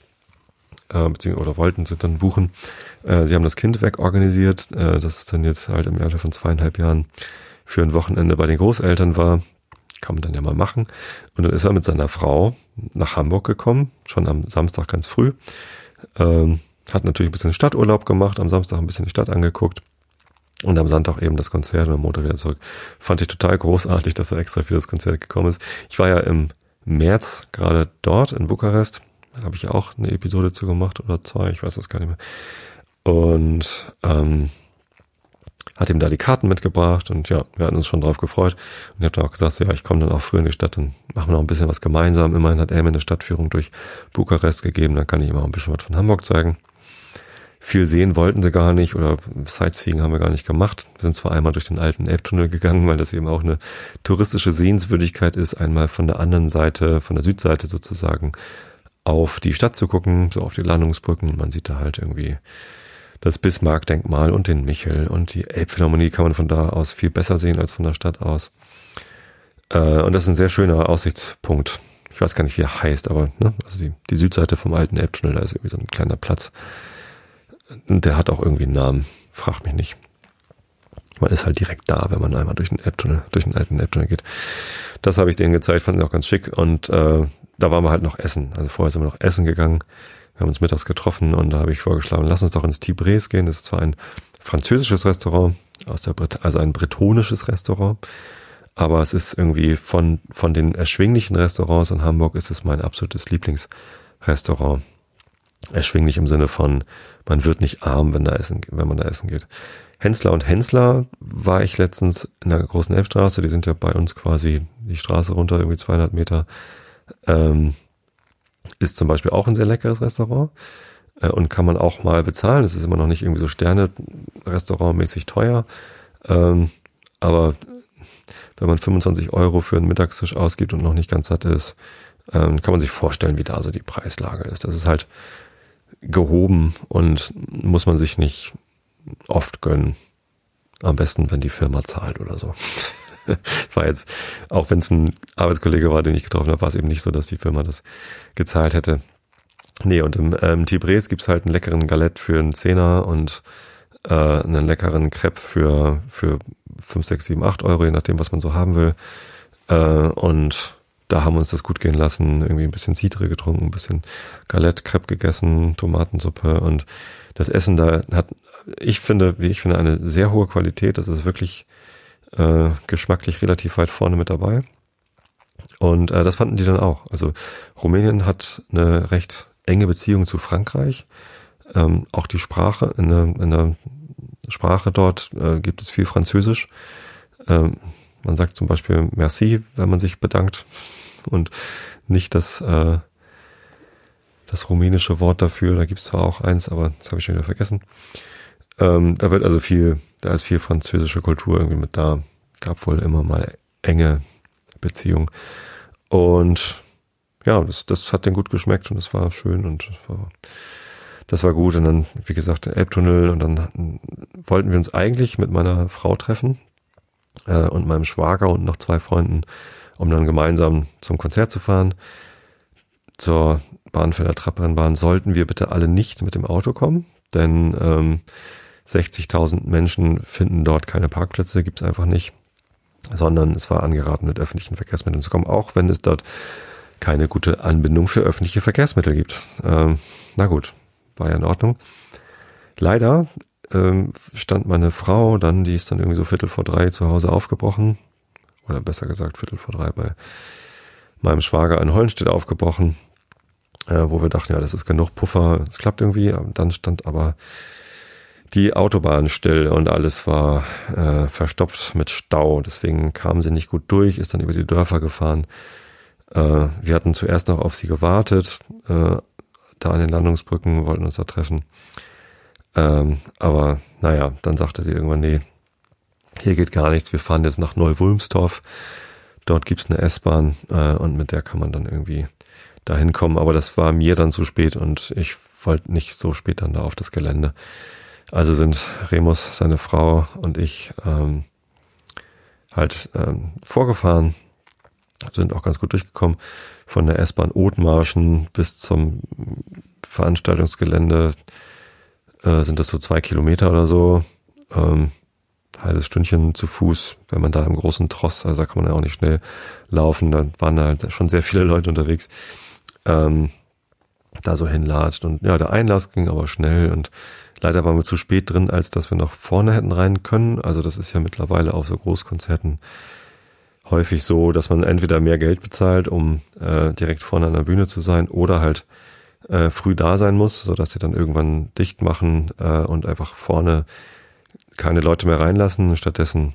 Speaker 1: äh, oder wollten sie dann buchen. Äh, sie haben das Kind wegorganisiert, äh, das dann jetzt halt im Alter von zweieinhalb Jahren für ein Wochenende bei den Großeltern war. Kann man dann ja mal machen. Und dann ist er mit seiner Frau nach Hamburg gekommen, schon am Samstag ganz früh. Ähm, hat natürlich ein bisschen Stadturlaub gemacht, am Samstag ein bisschen die Stadt angeguckt. Und am Sonntag eben das Konzert und am Montag wieder zurück. Fand ich total großartig, dass er extra für das Konzert gekommen ist. Ich war ja im März gerade dort in Bukarest. Habe ich auch eine Episode zu gemacht oder zwei, ich weiß das gar nicht mehr. Und ähm, hat ihm da die Karten mitgebracht und ja, wir hatten uns schon drauf gefreut. Und ich habe dann auch gesagt, so, ja, ich komme dann auch früh in die Stadt und machen wir noch ein bisschen was gemeinsam. Immerhin hat er mir eine Stadtführung durch Bukarest gegeben, dann kann ich ihm auch ein bisschen was von Hamburg zeigen. Viel sehen wollten sie gar nicht oder Sightseeing haben wir gar nicht gemacht. Wir sind zwar einmal durch den alten Elbtunnel gegangen, weil das eben auch eine touristische Sehenswürdigkeit ist, einmal von der anderen Seite, von der Südseite sozusagen, auf die Stadt zu gucken, so auf die Landungsbrücken. Man sieht da halt irgendwie das Bismarck-Denkmal und den Michel und die Elbphilharmonie kann man von da aus viel besser sehen als von der Stadt aus. Äh, und das ist ein sehr schöner Aussichtspunkt. Ich weiß gar nicht, wie er heißt, aber ne, also die, die Südseite vom alten Elbtunnel, da ist irgendwie so ein kleiner Platz. Und der hat auch irgendwie einen Namen. Frag mich nicht. Man ist halt direkt da, wenn man einmal durch den Elbtunnel, durch den alten Elbtunnel geht. Das habe ich denen gezeigt, fanden sie auch ganz schick. Und äh, da waren wir halt noch essen. Also vorher sind wir noch essen gegangen. Wir haben uns mittags getroffen und da habe ich vorgeschlagen, lass uns doch ins Tibres gehen. Das ist zwar ein französisches Restaurant, aus der Brit also ein bretonisches Restaurant, aber es ist irgendwie von, von den erschwinglichen Restaurants in Hamburg ist es mein absolutes Lieblingsrestaurant. Erschwinglich im Sinne von, man wird nicht arm, wenn da essen, wenn man da essen geht. Hensler und Hensler war ich letztens in der großen Elbstraße, die sind ja bei uns quasi die Straße runter, irgendwie 200 Meter. Ähm, ist zum Beispiel auch ein sehr leckeres Restaurant äh, und kann man auch mal bezahlen. Es ist immer noch nicht irgendwie so Sterne-Restaurant-mäßig teuer. Ähm, aber wenn man 25 Euro für einen Mittagstisch ausgibt und noch nicht ganz satt ist, ähm, kann man sich vorstellen, wie da so die Preislage ist. Das ist halt gehoben und muss man sich nicht oft gönnen. Am besten, wenn die Firma zahlt oder so. war jetzt, auch wenn es ein Arbeitskollege war, den ich getroffen habe, war es eben nicht so, dass die Firma das gezahlt hätte. Nee, und im ähm, Tibres gibt's halt einen leckeren Galette für einen Zehner und äh, einen leckeren Crepe für, für 5, 6, 7, 8 Euro, je nachdem, was man so haben will. Äh, und da haben wir uns das gut gehen lassen, irgendwie ein bisschen Cidre getrunken, ein bisschen Galette, Crepe gegessen, Tomatensuppe und das Essen da hat, ich finde, wie ich finde, eine sehr hohe Qualität. Das ist wirklich äh, geschmacklich relativ weit vorne mit dabei. Und äh, das fanden die dann auch. Also Rumänien hat eine recht enge Beziehung zu Frankreich. Ähm, auch die Sprache, in der, in der Sprache dort äh, gibt es viel Französisch. Ähm, man sagt zum Beispiel Merci, wenn man sich bedankt und nicht das, äh, das rumänische Wort dafür. Da gibt es zwar auch eins, aber das habe ich schon wieder vergessen. Ähm, da wird also viel, da ist viel französische Kultur irgendwie mit da. Gab wohl immer mal enge Beziehungen. Und ja, das, das hat denen gut geschmeckt und das war schön und das war, das war gut. Und dann, wie gesagt, Elbtunnel und dann wollten wir uns eigentlich mit meiner Frau treffen äh, und meinem Schwager und noch zwei Freunden, um dann gemeinsam zum Konzert zu fahren. Zur Bahnfelder Trapprennbahn sollten wir bitte alle nicht mit dem Auto kommen, denn ähm, 60.000 Menschen finden dort keine Parkplätze, gibt's einfach nicht, sondern es war angeraten, mit öffentlichen Verkehrsmitteln zu kommen, auch wenn es dort keine gute Anbindung für öffentliche Verkehrsmittel gibt. Ähm, na gut, war ja in Ordnung. Leider ähm, stand meine Frau dann, die ist dann irgendwie so Viertel vor drei zu Hause aufgebrochen, oder besser gesagt Viertel vor drei bei meinem Schwager in Hollenstedt aufgebrochen, äh, wo wir dachten, ja, das ist genug Puffer, es klappt irgendwie. Dann stand aber die Autobahn still und alles war äh, verstopft mit Stau. Deswegen kam sie nicht gut durch, ist dann über die Dörfer gefahren. Äh, wir hatten zuerst noch auf sie gewartet, äh, da an den Landungsbrücken, wollten uns da treffen. Ähm, aber naja, dann sagte sie irgendwann, nee, hier geht gar nichts, wir fahren jetzt nach Neu-Wulmstorf. Dort gibt's eine S-Bahn äh, und mit der kann man dann irgendwie dahin kommen. Aber das war mir dann zu spät und ich wollte nicht so spät dann da auf das Gelände. Also sind Remus, seine Frau und ich ähm, halt ähm, vorgefahren, sind auch ganz gut durchgekommen. Von der S-Bahn Othmarschen bis zum Veranstaltungsgelände äh, sind das so zwei Kilometer oder so. Ähm, halbes Stündchen zu Fuß, wenn man da im großen Tross, also da kann man ja auch nicht schnell laufen, da waren da halt schon sehr viele Leute unterwegs, ähm, da so hinlatscht. Und ja, der Einlass ging aber schnell und leider waren wir zu spät drin, als dass wir noch vorne hätten rein können. Also das ist ja mittlerweile auf so Großkonzerten häufig so, dass man entweder mehr Geld bezahlt, um äh, direkt vorne an der Bühne zu sein, oder halt äh, früh da sein muss, so dass sie dann irgendwann dicht machen äh, und einfach vorne keine Leute mehr reinlassen. Stattdessen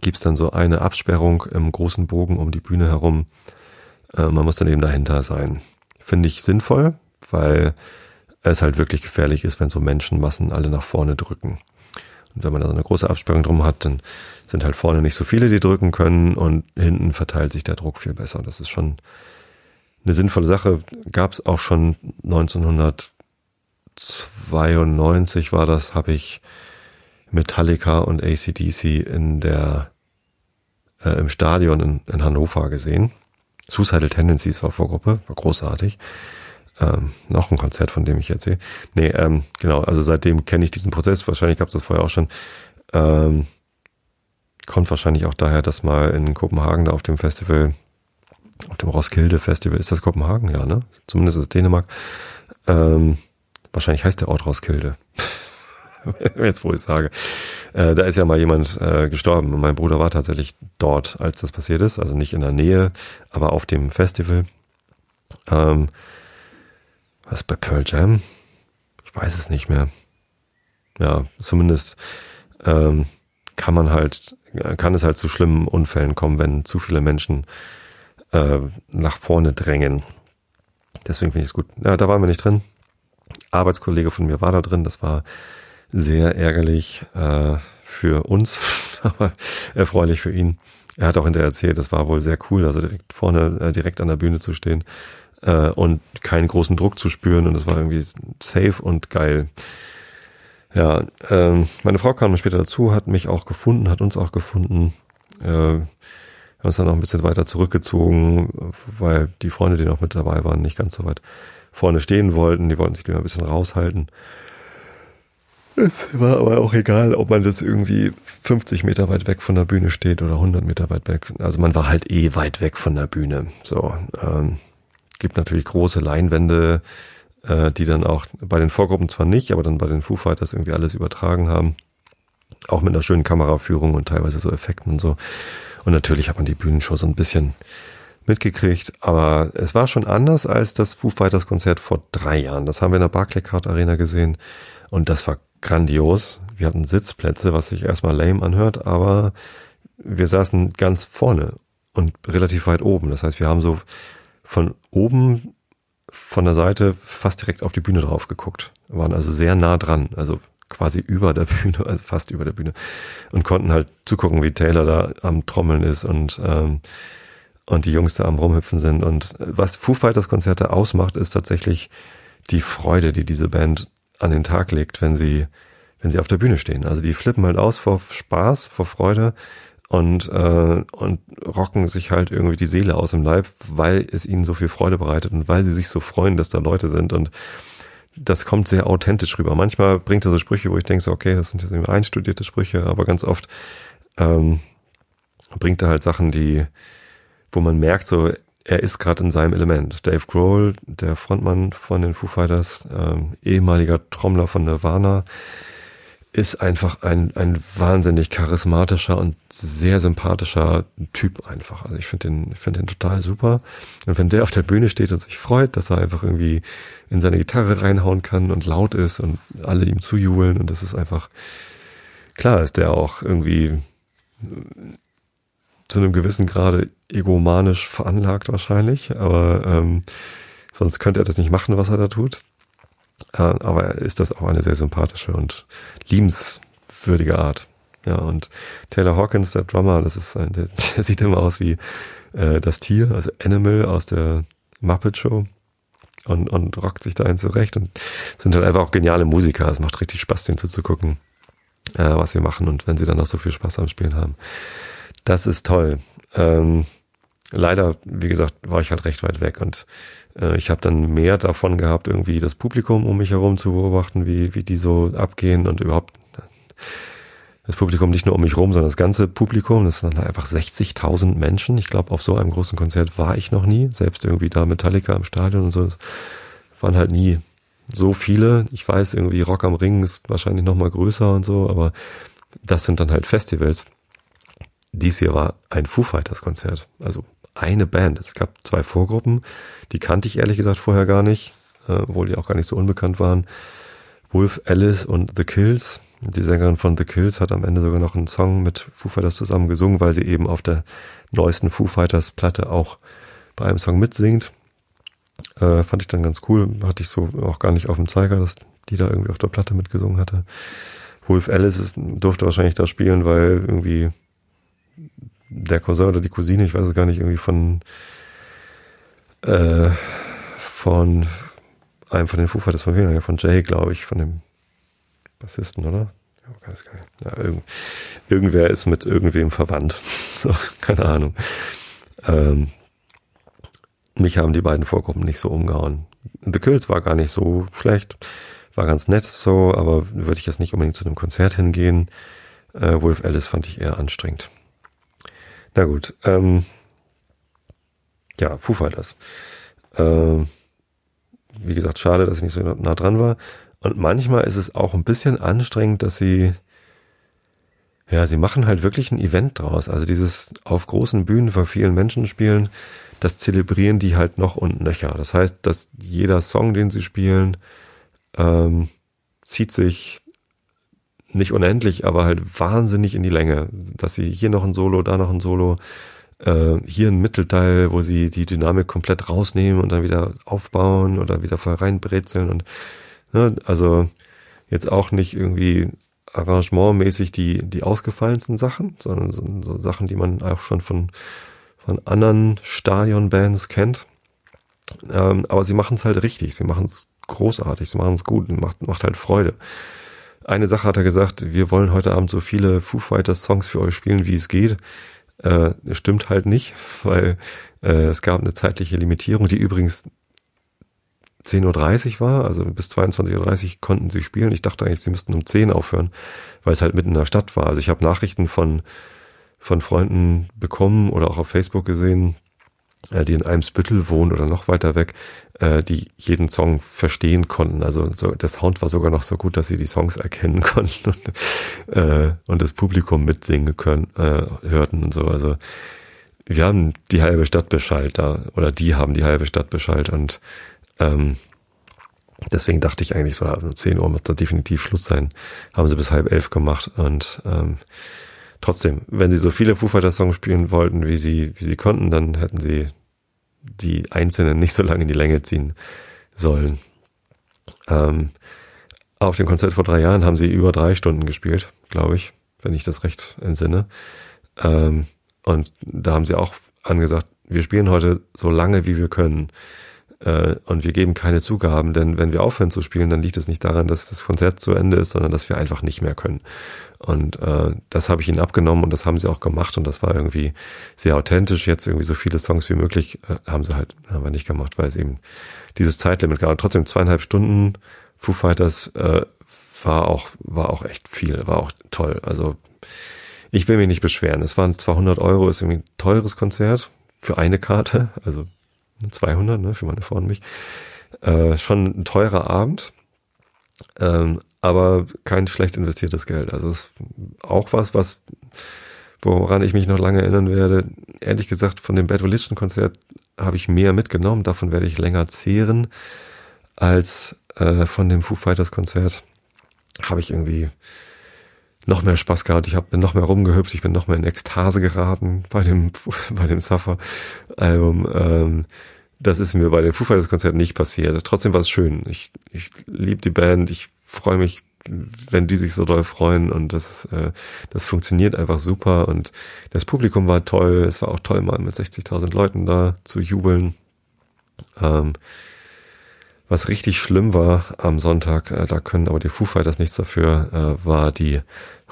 Speaker 1: gibt's dann so eine Absperrung im großen Bogen um die Bühne herum. Äh, man muss dann eben dahinter sein. Finde ich sinnvoll, weil es halt wirklich gefährlich ist, wenn so Menschenmassen alle nach vorne drücken. Und wenn man da so eine große Absperrung drum hat, dann sind halt vorne nicht so viele, die drücken können und hinten verteilt sich der Druck viel besser. Das ist schon eine sinnvolle Sache. Gab es auch schon 1992 war das, habe ich Metallica und ACDC in der äh, im Stadion in, in Hannover gesehen. Suicidal Tendencies war Vorgruppe, war großartig. Ähm, noch ein Konzert, von dem ich erzähle. Nee, ähm, genau, also seitdem kenne ich diesen Prozess. Wahrscheinlich gab es das vorher auch schon. Ähm, kommt wahrscheinlich auch daher, dass mal in Kopenhagen da auf dem Festival, auf dem Roskilde Festival, ist das Kopenhagen? Ja, ne? Zumindest ist es Dänemark. Ähm, wahrscheinlich heißt der Ort Roskilde. jetzt wo ich sage. Äh, da ist ja mal jemand äh, gestorben und mein Bruder war tatsächlich dort, als das passiert ist, also nicht in der Nähe, aber auf dem Festival. Ähm, was bei Pearl Jam? Ich weiß es nicht mehr. Ja, zumindest ähm, kann man halt, kann es halt zu schlimmen Unfällen kommen, wenn zu viele Menschen äh, nach vorne drängen. Deswegen finde ich es gut. Ja, da waren wir nicht drin. Arbeitskollege von mir war da drin. Das war sehr ärgerlich äh, für uns, aber erfreulich für ihn. Er hat auch hinterher erzählt, das war wohl sehr cool, also direkt vorne, äh, direkt an der Bühne zu stehen äh, und keinen großen Druck zu spüren und es war irgendwie safe und geil. Ja, ähm, meine Frau kam später dazu, hat mich auch gefunden, hat uns auch gefunden. Äh, wir haben uns dann noch ein bisschen weiter zurückgezogen, weil die Freunde, die noch mit dabei waren, nicht ganz so weit vorne stehen wollten. Die wollten sich lieber ein bisschen raushalten. Es war aber auch egal, ob man das irgendwie 50 Meter weit weg von der Bühne steht oder 100 Meter weit weg. Also man war halt eh weit weg von der Bühne. So, ähm, gibt natürlich große Leinwände, äh, die dann auch bei den Vorgruppen zwar nicht, aber dann bei den Foo Fighters irgendwie alles übertragen haben. Auch mit einer schönen Kameraführung und teilweise so Effekten und so. Und natürlich hat man die Bühnenshow so ein bisschen mitgekriegt, aber es war schon anders als das Foo Fighters Konzert vor drei Jahren. Das haben wir in der Barclaycard Arena gesehen und das war grandios. Wir hatten Sitzplätze, was sich erstmal lame anhört, aber wir saßen ganz vorne und relativ weit oben. Das heißt, wir haben so von oben von der Seite fast direkt auf die Bühne drauf geguckt. Waren also sehr nah dran, also quasi über der Bühne, also fast über der Bühne und konnten halt zugucken, wie Taylor da am Trommeln ist und ähm, und die Jungs da am rumhüpfen sind und was Foo Fighters Konzerte ausmacht, ist tatsächlich die Freude, die diese Band an den Tag legt, wenn sie, wenn sie auf der Bühne stehen. Also die flippen halt aus vor Spaß, vor Freude und, äh, und rocken sich halt irgendwie die Seele aus dem Leib, weil es ihnen so viel Freude bereitet und weil sie sich so freuen, dass da Leute sind und das kommt sehr authentisch rüber. Manchmal bringt er so Sprüche, wo ich denke, so, okay, das sind jetzt einstudierte Sprüche, aber ganz oft ähm, bringt er halt Sachen, die, wo man merkt, so, er ist gerade in seinem Element. Dave Grohl, der Frontmann von den Foo Fighters, ähm, ehemaliger Trommler von Nirvana, ist einfach ein, ein wahnsinnig charismatischer und sehr sympathischer Typ einfach. Also ich finde den, ich finde den total super. Und wenn der auf der Bühne steht und sich freut, dass er einfach irgendwie in seine Gitarre reinhauen kann und laut ist und alle ihm zujubeln und das ist einfach, klar ist der auch irgendwie zu einem gewissen Grade egomanisch veranlagt wahrscheinlich, aber ähm, sonst könnte er das nicht machen, was er da tut. Aber ist das auch eine sehr sympathische und liebenswürdige Art. Ja, und Taylor Hawkins, der Drummer, das ist ein, der, der sieht immer aus wie äh, das Tier, also Animal aus der Muppet Show und, und rockt sich da ein zurecht und sind halt einfach auch geniale Musiker. Es macht richtig Spaß, denen zuzugucken, äh, was sie machen und wenn sie dann auch so viel Spaß am Spielen haben. Das ist toll. Ähm, leider, wie gesagt, war ich halt recht weit weg und ich habe dann mehr davon gehabt, irgendwie das Publikum um mich herum zu beobachten, wie, wie die so abgehen und überhaupt das Publikum nicht nur um mich rum, sondern das ganze Publikum. Das waren halt einfach 60.000 Menschen. Ich glaube, auf so einem großen Konzert war ich noch nie. Selbst irgendwie da Metallica im Stadion und so. Das waren halt nie so viele. Ich weiß, irgendwie Rock am Ring ist wahrscheinlich noch mal größer und so, aber das sind dann halt Festivals. Dies hier war ein Foo Fighters Konzert. Also eine Band. Es gab zwei Vorgruppen. Die kannte ich ehrlich gesagt vorher gar nicht, äh, obwohl die auch gar nicht so unbekannt waren. Wolf Alice und The Kills die Sängerin von The Kills hat am Ende sogar noch einen Song mit Foo Fighters zusammen gesungen, weil sie eben auf der neuesten Foo Fighters Platte auch bei einem Song mitsingt. Äh, fand ich dann ganz cool. Hatte ich so auch gar nicht auf dem Zeiger, dass die da irgendwie auf der Platte mitgesungen hatte. Wolf Alice durfte wahrscheinlich da spielen, weil irgendwie der Cousin oder die Cousine, ich weiß es gar nicht, irgendwie von äh, von einem von den Foo Fighters von wem, von Jay, glaube ich, von dem Bassisten, oder? Ja, weiß gar nicht. Ja, irgend, irgendwer ist mit irgendwem verwandt. So, keine Ahnung. Ähm, mich haben die beiden Vorgruppen nicht so umgehauen. The Kills war gar nicht so schlecht, war ganz nett so, aber würde ich jetzt nicht unbedingt zu einem Konzert hingehen. Äh, Wolf Alice fand ich eher anstrengend. Na gut, ähm, ja, Foo Fighters. Ähm, wie gesagt, schade, dass ich nicht so nah dran war. Und manchmal ist es auch ein bisschen anstrengend, dass sie, ja, sie machen halt wirklich ein Event draus. Also dieses auf großen Bühnen vor vielen Menschen spielen, das zelebrieren die halt noch und nöcher. Das heißt, dass jeder Song, den sie spielen, ähm, zieht sich nicht unendlich, aber halt wahnsinnig in die Länge. Dass sie hier noch ein Solo, da noch ein Solo, äh, hier ein Mittelteil, wo sie die Dynamik komplett rausnehmen und dann wieder aufbauen oder wieder reinbrezeln und Ne? Also jetzt auch nicht irgendwie arrangementmäßig die, die ausgefallensten Sachen, sondern so, so Sachen, die man auch schon von, von anderen Stadionbands kennt. Ähm, aber sie machen es halt richtig, sie machen es großartig, sie machen es gut und macht, macht halt Freude. Eine Sache hat er gesagt, wir wollen heute Abend so viele Foo Fighters Songs für euch spielen, wie es geht. Äh, stimmt halt nicht, weil äh, es gab eine zeitliche Limitierung, die übrigens 10.30 Uhr war, also bis 22.30 Uhr konnten sie spielen. Ich dachte eigentlich, sie müssten um 10 aufhören, weil es halt mitten in der Stadt war. Also ich habe Nachrichten von, von Freunden bekommen oder auch auf Facebook gesehen, die in einem Spüttel wohnen oder noch weiter weg, äh, die jeden Song verstehen konnten. Also so, der Sound war sogar noch so gut, dass sie die Songs erkennen konnten und, äh, und das Publikum mitsingen können, äh, hörten und so. Also wir haben die halbe Stadt beschallt da, oder die haben die halbe Stadt beschallt und ähm, deswegen dachte ich eigentlich so, um 10 Uhr muss da definitiv Schluss sein. Haben sie bis halb elf gemacht und ähm, trotzdem, wenn sie so viele Foo Fighters Songs spielen wollten, wie sie, wie sie konnten, dann hätten sie die einzelnen nicht so lange in die Länge ziehen sollen. Ähm, auf dem Konzert vor drei Jahren haben sie über drei Stunden gespielt, glaube ich, wenn ich das recht entsinne. Ähm, und da haben sie auch angesagt, wir spielen heute so lange, wie wir können. Äh, und wir geben keine Zugaben, denn wenn wir aufhören zu spielen, dann liegt es nicht daran, dass das Konzert zu Ende ist, sondern dass wir einfach nicht mehr können. Und äh, das habe ich ihnen abgenommen und das haben sie auch gemacht und das war irgendwie sehr authentisch. Jetzt irgendwie so viele Songs wie möglich äh, haben sie halt aber nicht gemacht, weil es eben dieses Zeitlimit gab. Und trotzdem zweieinhalb Stunden Foo Fighters äh, war auch war auch echt viel, war auch toll. Also ich will mich nicht beschweren. Es waren 200 Euro, ist irgendwie ein teures Konzert für eine Karte. Also 200, ne, für meine Frau und mich. Äh, schon ein teurer Abend, ähm, aber kein schlecht investiertes Geld. Also es ist auch was, was woran ich mich noch lange erinnern werde. Ehrlich gesagt, von dem Bad Religion Konzert habe ich mehr mitgenommen. Davon werde ich länger zehren als äh, von dem Foo Fighters Konzert. Habe ich irgendwie noch mehr Spaß gehabt. Ich hab, bin noch mehr rumgehüpft. Ich bin noch mehr in Ekstase geraten bei dem bei dem Suffer Album. Ähm, das ist mir bei den Foo Fighters Konzerten nicht passiert. Trotzdem war es schön. Ich, ich liebe die Band. Ich freue mich, wenn die sich so doll freuen und das, äh, das funktioniert einfach super und das Publikum war toll. Es war auch toll, mal mit 60.000 Leuten da zu jubeln. Ähm, was richtig schlimm war am Sonntag, äh, da können aber die Foo Fighters nichts dafür, äh, war die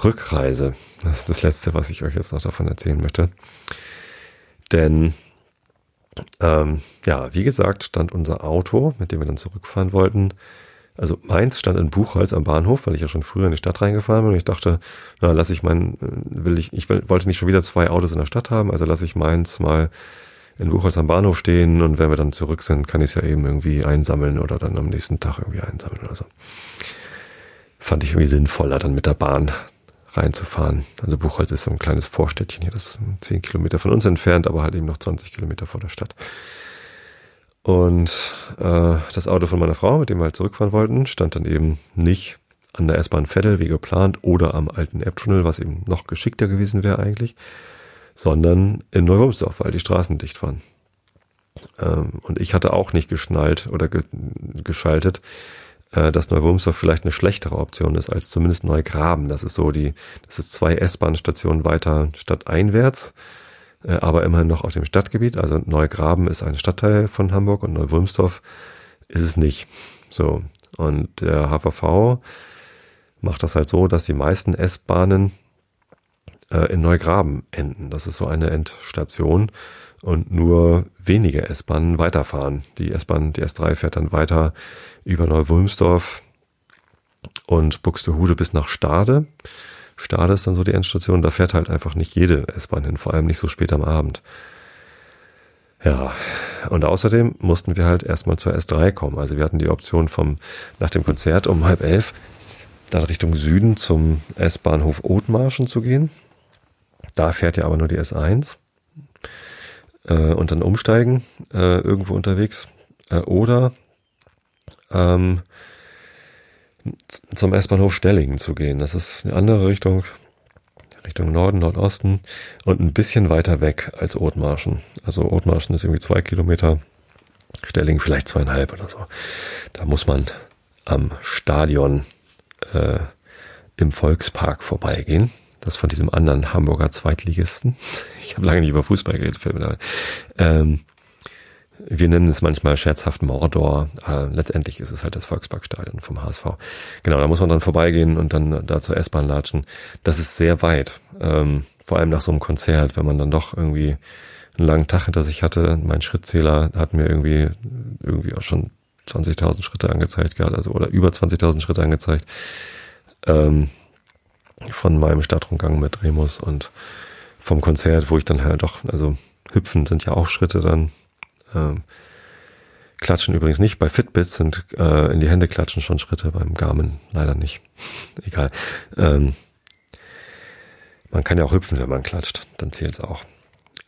Speaker 1: Rückreise. Das ist das Letzte, was ich euch jetzt noch davon erzählen möchte. Denn, ähm, ja, wie gesagt, stand unser Auto, mit dem wir dann zurückfahren wollten. Also meins stand in Buchholz am Bahnhof, weil ich ja schon früher in die Stadt reingefahren bin und ich dachte, na, lass ich mein, will ich, ich wollte nicht schon wieder zwei Autos in der Stadt haben, also lasse ich meins mal in Buchholz am Bahnhof stehen und wenn wir dann zurück sind, kann ich es ja eben irgendwie einsammeln oder dann am nächsten Tag irgendwie einsammeln oder so. Fand ich irgendwie sinnvoller, dann mit der Bahn reinzufahren. Also Buchholz ist so ein kleines Vorstädtchen hier, das ist zehn Kilometer von uns entfernt, aber halt eben noch 20 Kilometer vor der Stadt. Und äh, das Auto von meiner Frau, mit dem wir halt zurückfahren wollten, stand dann eben nicht an der S-Bahn Veddel wie geplant oder am alten Elbtunnel, was eben noch geschickter gewesen wäre eigentlich, sondern in Neuwurmsdorf, weil die Straßen dicht waren. Ähm, und ich hatte auch nicht geschnallt oder ge geschaltet, äh, dass Neuwurmsdorf vielleicht eine schlechtere Option ist als zumindest Neugraben. Das ist so die, das ist zwei S-Bahn-Stationen weiter stadteinwärts, äh, aber immerhin noch auf dem Stadtgebiet. Also Neugraben ist ein Stadtteil von Hamburg und Neuwurmsdorf ist es nicht. So. Und der HVV macht das halt so, dass die meisten S-Bahnen äh, in Neugraben enden. Das ist so eine Endstation und nur wenige S-Bahnen weiterfahren. Die S-Bahn, die S3 fährt dann weiter über Neuwulmsdorf und Buxtehude bis nach Stade. Stade ist dann so die Endstation, da fährt halt einfach nicht jede S-Bahn hin, vor allem nicht so spät am Abend. Ja, und außerdem mussten wir halt erstmal zur S3 kommen. Also wir hatten die Option vom, nach dem Konzert um halb elf, dann Richtung Süden zum S-Bahnhof Othmarschen zu gehen. Da fährt ja aber nur die S1 äh, und dann umsteigen äh, irgendwo unterwegs. Äh, oder ähm, zum S-Bahnhof Stellingen zu gehen. Das ist eine andere Richtung, Richtung Norden, Nordosten und ein bisschen weiter weg als Othmarschen. Also Othmarschen ist irgendwie zwei Kilometer, Stellingen vielleicht zweieinhalb oder so. Da muss man am Stadion äh, im Volkspark vorbeigehen. Das von diesem anderen Hamburger Zweitligisten. Ich habe lange nicht über Fußball geredet. Ähm, wir nennen es manchmal scherzhaft Mordor. Äh, letztendlich ist es halt das Volksparkstadion vom HSV. Genau, da muss man dann vorbeigehen und dann da zur S-Bahn latschen. Das ist sehr weit. Ähm, vor allem nach so einem Konzert, wenn man dann doch irgendwie einen langen Tag hinter sich hatte. Mein Schrittzähler hat mir irgendwie, irgendwie auch schon 20.000 Schritte angezeigt gehabt, also oder über 20.000 Schritte angezeigt. Ähm, von meinem Stadtrundgang mit Remus und vom Konzert, wo ich dann halt doch, also hüpfen sind ja auch Schritte dann. Ähm, klatschen übrigens nicht. Bei Fitbits sind äh, in die Hände klatschen schon Schritte, beim Garmin leider nicht. Egal. Ähm, man kann ja auch hüpfen, wenn man klatscht, dann zählt's auch.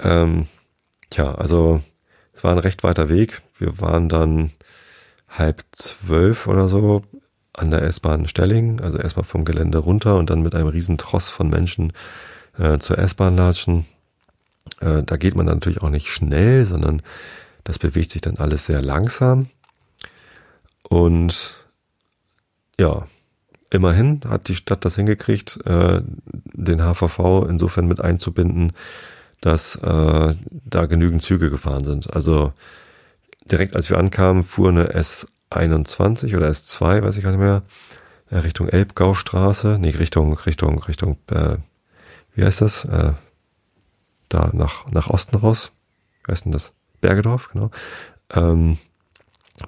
Speaker 1: Ähm, tja, also es war ein recht weiter Weg. Wir waren dann halb zwölf oder so an der S-Bahn Stelling, also erstmal vom Gelände runter und dann mit einem riesen Tross von Menschen äh, zur S-Bahn latschen. Äh, da geht man natürlich auch nicht schnell, sondern das bewegt sich dann alles sehr langsam. Und ja, immerhin hat die Stadt das hingekriegt, äh, den HVV insofern mit einzubinden, dass äh, da genügend Züge gefahren sind. Also direkt als wir ankamen, fuhr eine S 21 oder S2, weiß ich gar nicht mehr, äh, Richtung Elbgaustraße, nee, Richtung, Richtung, Richtung, äh, wie heißt das? Äh, da nach, nach Osten raus. Wie heißt denn das? Bergedorf, genau. Ähm,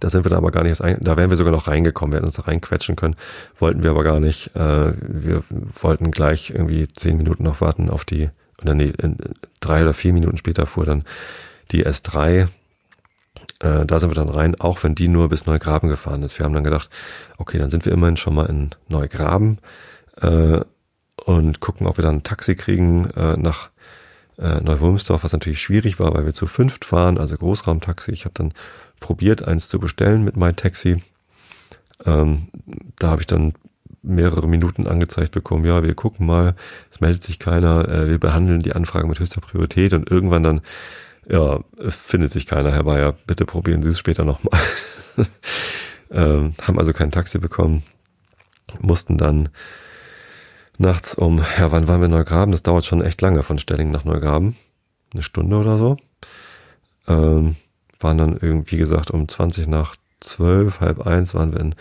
Speaker 1: da sind wir da aber gar nicht, da wären wir sogar noch reingekommen, wir hätten uns da reinquetschen können, wollten wir aber gar nicht. Äh, wir wollten gleich irgendwie zehn Minuten noch warten auf die, oder nee, drei oder vier Minuten später fuhr dann die S3 äh, da sind wir dann rein, auch wenn die nur bis Neugraben gefahren ist. Wir haben dann gedacht, okay, dann sind wir immerhin schon mal in Neugraben äh, und gucken, ob wir dann ein Taxi kriegen äh, nach äh, Neuwurmsdorf, was natürlich schwierig war, weil wir zu fünft waren, also Großraumtaxi. Ich habe dann probiert, eins zu bestellen mit MyTaxi. Ähm, da habe ich dann mehrere Minuten angezeigt bekommen, ja, wir gucken mal, es meldet sich keiner, äh, wir behandeln die Anfrage mit höchster Priorität und irgendwann dann ja, es findet sich keiner, Herr Bayer. Bitte probieren Sie es später nochmal. ähm, haben also kein Taxi bekommen. Mussten dann nachts um, ja, wann waren wir in Neugraben? Das dauert schon echt lange von Stelling nach Neugraben. Eine Stunde oder so. Ähm, waren dann irgendwie gesagt um 20 nach 12, halb eins waren wir in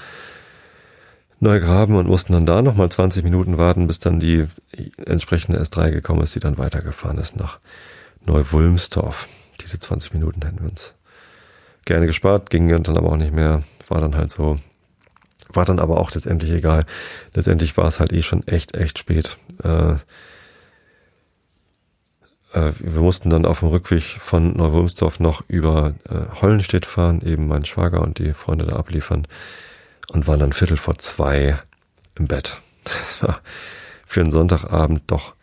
Speaker 1: Neugraben und mussten dann da nochmal 20 Minuten warten, bis dann die entsprechende S3 gekommen ist, die dann weitergefahren ist nach Neuwulmsdorf. Diese 20 Minuten hätten wir uns gerne gespart, ging dann aber auch nicht mehr, war dann halt so, war dann aber auch letztendlich egal. Letztendlich war es halt eh schon echt, echt spät. Äh, äh, wir mussten dann auf dem Rückweg von Neuwulmsdorf noch über äh, Hollenstedt fahren, eben mein Schwager und die Freunde da abliefern und waren dann Viertel vor zwei im Bett. Das war für einen Sonntagabend doch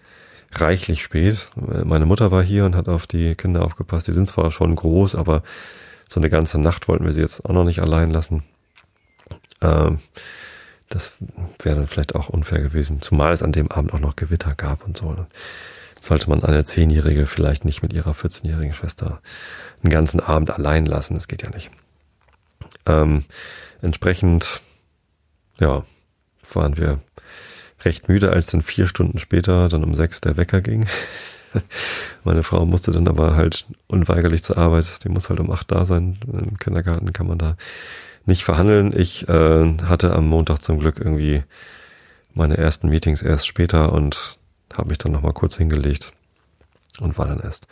Speaker 1: reichlich spät. Meine Mutter war hier und hat auf die Kinder aufgepasst. Die sind zwar schon groß, aber so eine ganze Nacht wollten wir sie jetzt auch noch nicht allein lassen. Ähm, das wäre dann vielleicht auch unfair gewesen, zumal es an dem Abend auch noch Gewitter gab und so sollte man eine Zehnjährige vielleicht nicht mit ihrer 14-jährigen Schwester einen ganzen Abend allein lassen. Das geht ja nicht. Ähm, entsprechend, ja, waren wir recht müde, als dann vier Stunden später dann um sechs der Wecker ging. Meine Frau musste dann aber halt unweigerlich zur Arbeit. Die muss halt um acht da sein. Im Kindergarten kann man da nicht verhandeln. Ich äh, hatte am Montag zum Glück irgendwie meine ersten Meetings erst später und habe mich dann nochmal kurz hingelegt und war dann erst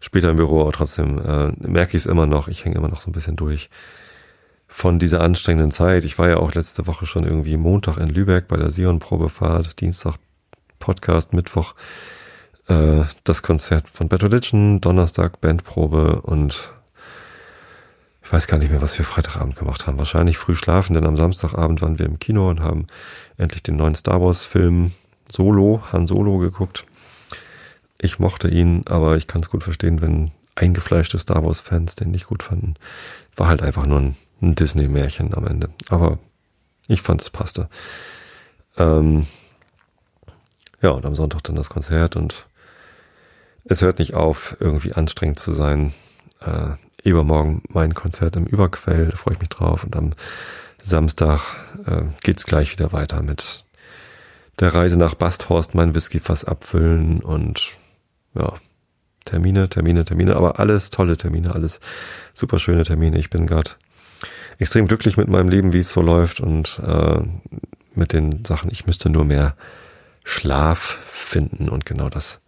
Speaker 1: später im Büro, aber trotzdem äh, merke ich es immer noch, ich hänge immer noch so ein bisschen durch von dieser anstrengenden Zeit. Ich war ja auch letzte Woche schon irgendwie Montag in Lübeck bei der Sion-Probefahrt, Dienstag Podcast, Mittwoch äh, das Konzert von Bad Religion, Donnerstag Bandprobe und ich weiß gar nicht mehr, was wir Freitagabend gemacht haben. Wahrscheinlich früh schlafen, denn am Samstagabend waren wir im Kino und haben endlich den neuen Star Wars Film Solo, Han Solo geguckt. Ich mochte ihn, aber ich kann es gut verstehen, wenn eingefleischte Star Wars-Fans den nicht gut fanden. War halt einfach nur ein, ein Disney-Märchen am Ende. Aber ich fand es passte. Ähm, ja, und am Sonntag dann das Konzert und es hört nicht auf, irgendwie anstrengend zu sein. Äh, übermorgen mein Konzert im Überquell, da freue ich mich drauf. Und am Samstag äh, geht's gleich wieder weiter mit der Reise nach Basthorst mein Whiskyfass abfüllen und ja, Termine, Termine, Termine, aber alles tolle Termine, alles super schöne Termine. Ich bin gerade extrem glücklich mit meinem Leben, wie es so läuft und äh, mit den Sachen. Ich müsste nur mehr Schlaf finden und genau das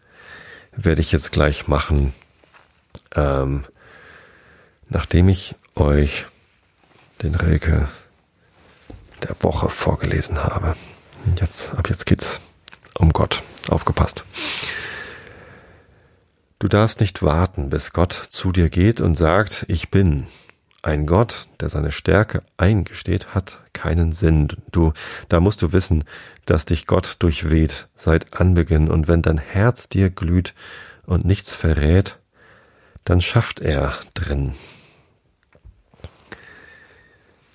Speaker 1: werde ich jetzt gleich machen, ähm, nachdem ich euch den Rilke der Woche vorgelesen habe. Jetzt, ab jetzt geht's um Gott. Aufgepasst. Du darfst nicht warten, bis Gott zu dir geht und sagt, ich bin. Ein Gott, der seine Stärke eingesteht, hat keinen Sinn. Du, da musst du wissen, dass dich Gott durchweht seit Anbeginn und wenn dein Herz dir glüht und nichts verrät, dann schafft er drin.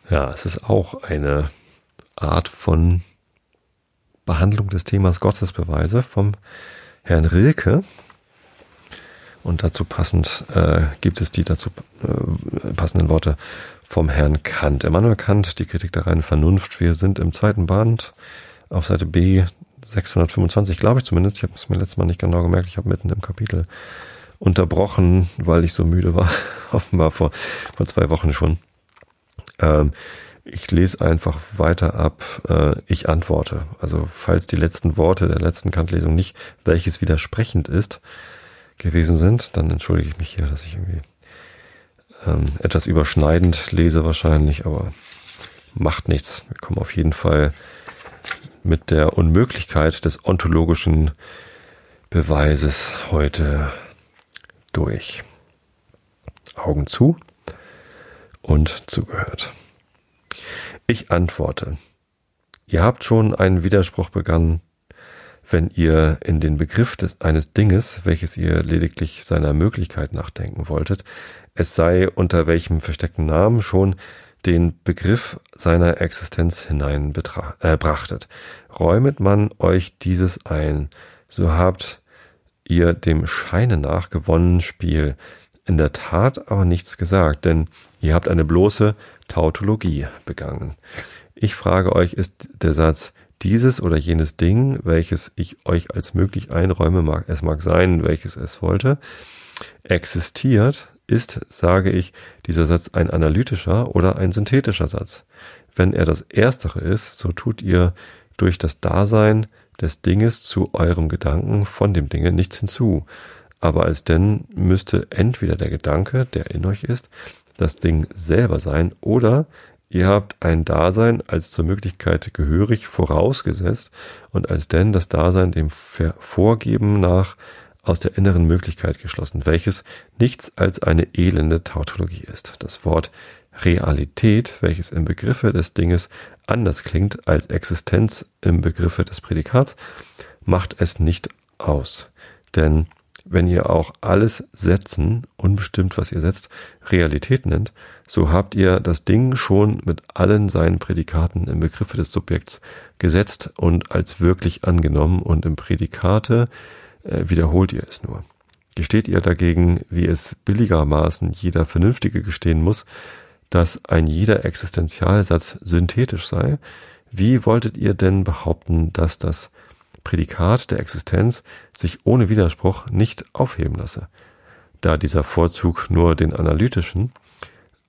Speaker 1: Ja, es ist auch eine Art von Behandlung des Themas Gottesbeweise vom Herrn Rilke. Und dazu passend äh, gibt es die dazu äh, passenden Worte vom Herrn Kant. Immanuel Kant, die Kritik der reinen Vernunft. Wir sind im zweiten Band auf Seite B 625, glaube ich zumindest. Ich habe es mir letztes Mal nicht genau gemerkt. Ich habe mitten im Kapitel unterbrochen, weil ich so müde war. Offenbar vor, vor zwei Wochen schon. Ähm, ich lese einfach weiter ab. Äh, ich antworte. Also falls die letzten Worte der letzten Kantlesung nicht welches widersprechend ist gewesen sind, dann entschuldige ich mich hier, dass ich irgendwie ähm, etwas überschneidend lese wahrscheinlich, aber macht nichts. Wir kommen auf jeden Fall mit der Unmöglichkeit des ontologischen Beweises heute durch. Augen zu und zugehört. Ich antworte, ihr habt schon einen Widerspruch begangen, wenn ihr in den Begriff des, eines Dinges, welches ihr lediglich seiner Möglichkeit nachdenken wolltet, es sei unter welchem versteckten Namen schon den Begriff seiner Existenz hineinbrachtet. Äh, Räumet man euch dieses ein, so habt ihr dem Scheine nach gewonnen Spiel, in der Tat aber nichts gesagt, denn ihr habt eine bloße Tautologie begangen. Ich frage euch, ist der Satz dieses oder jenes Ding, welches ich euch als möglich einräume, mag, es mag sein, welches es wollte, existiert, ist, sage ich, dieser Satz ein analytischer oder ein synthetischer Satz. Wenn er das erstere ist, so tut ihr durch das Dasein des Dinges zu eurem Gedanken von dem Dinge nichts hinzu. Aber als denn müsste entweder der Gedanke, der in euch ist, das Ding selber sein, oder ihr habt ein Dasein als zur Möglichkeit gehörig vorausgesetzt und als denn das Dasein dem Vorgeben nach aus der inneren Möglichkeit geschlossen, welches nichts als eine elende Tautologie ist. Das Wort Realität, welches im Begriffe des Dinges anders klingt als Existenz im Begriffe des Prädikats, macht es nicht aus. Denn wenn ihr auch alles Setzen, unbestimmt was ihr setzt, Realität nennt, so habt ihr das Ding schon mit allen seinen Prädikaten im Begriffe des Subjekts gesetzt und als wirklich angenommen und im Prädikate äh, wiederholt ihr es nur. Gesteht ihr dagegen, wie es billigermaßen jeder Vernünftige gestehen muss, dass ein jeder Existenzialsatz synthetisch sei, wie wolltet ihr denn behaupten, dass das Prädikat der Existenz sich ohne Widerspruch nicht aufheben lasse, da dieser Vorzug nur den analytischen,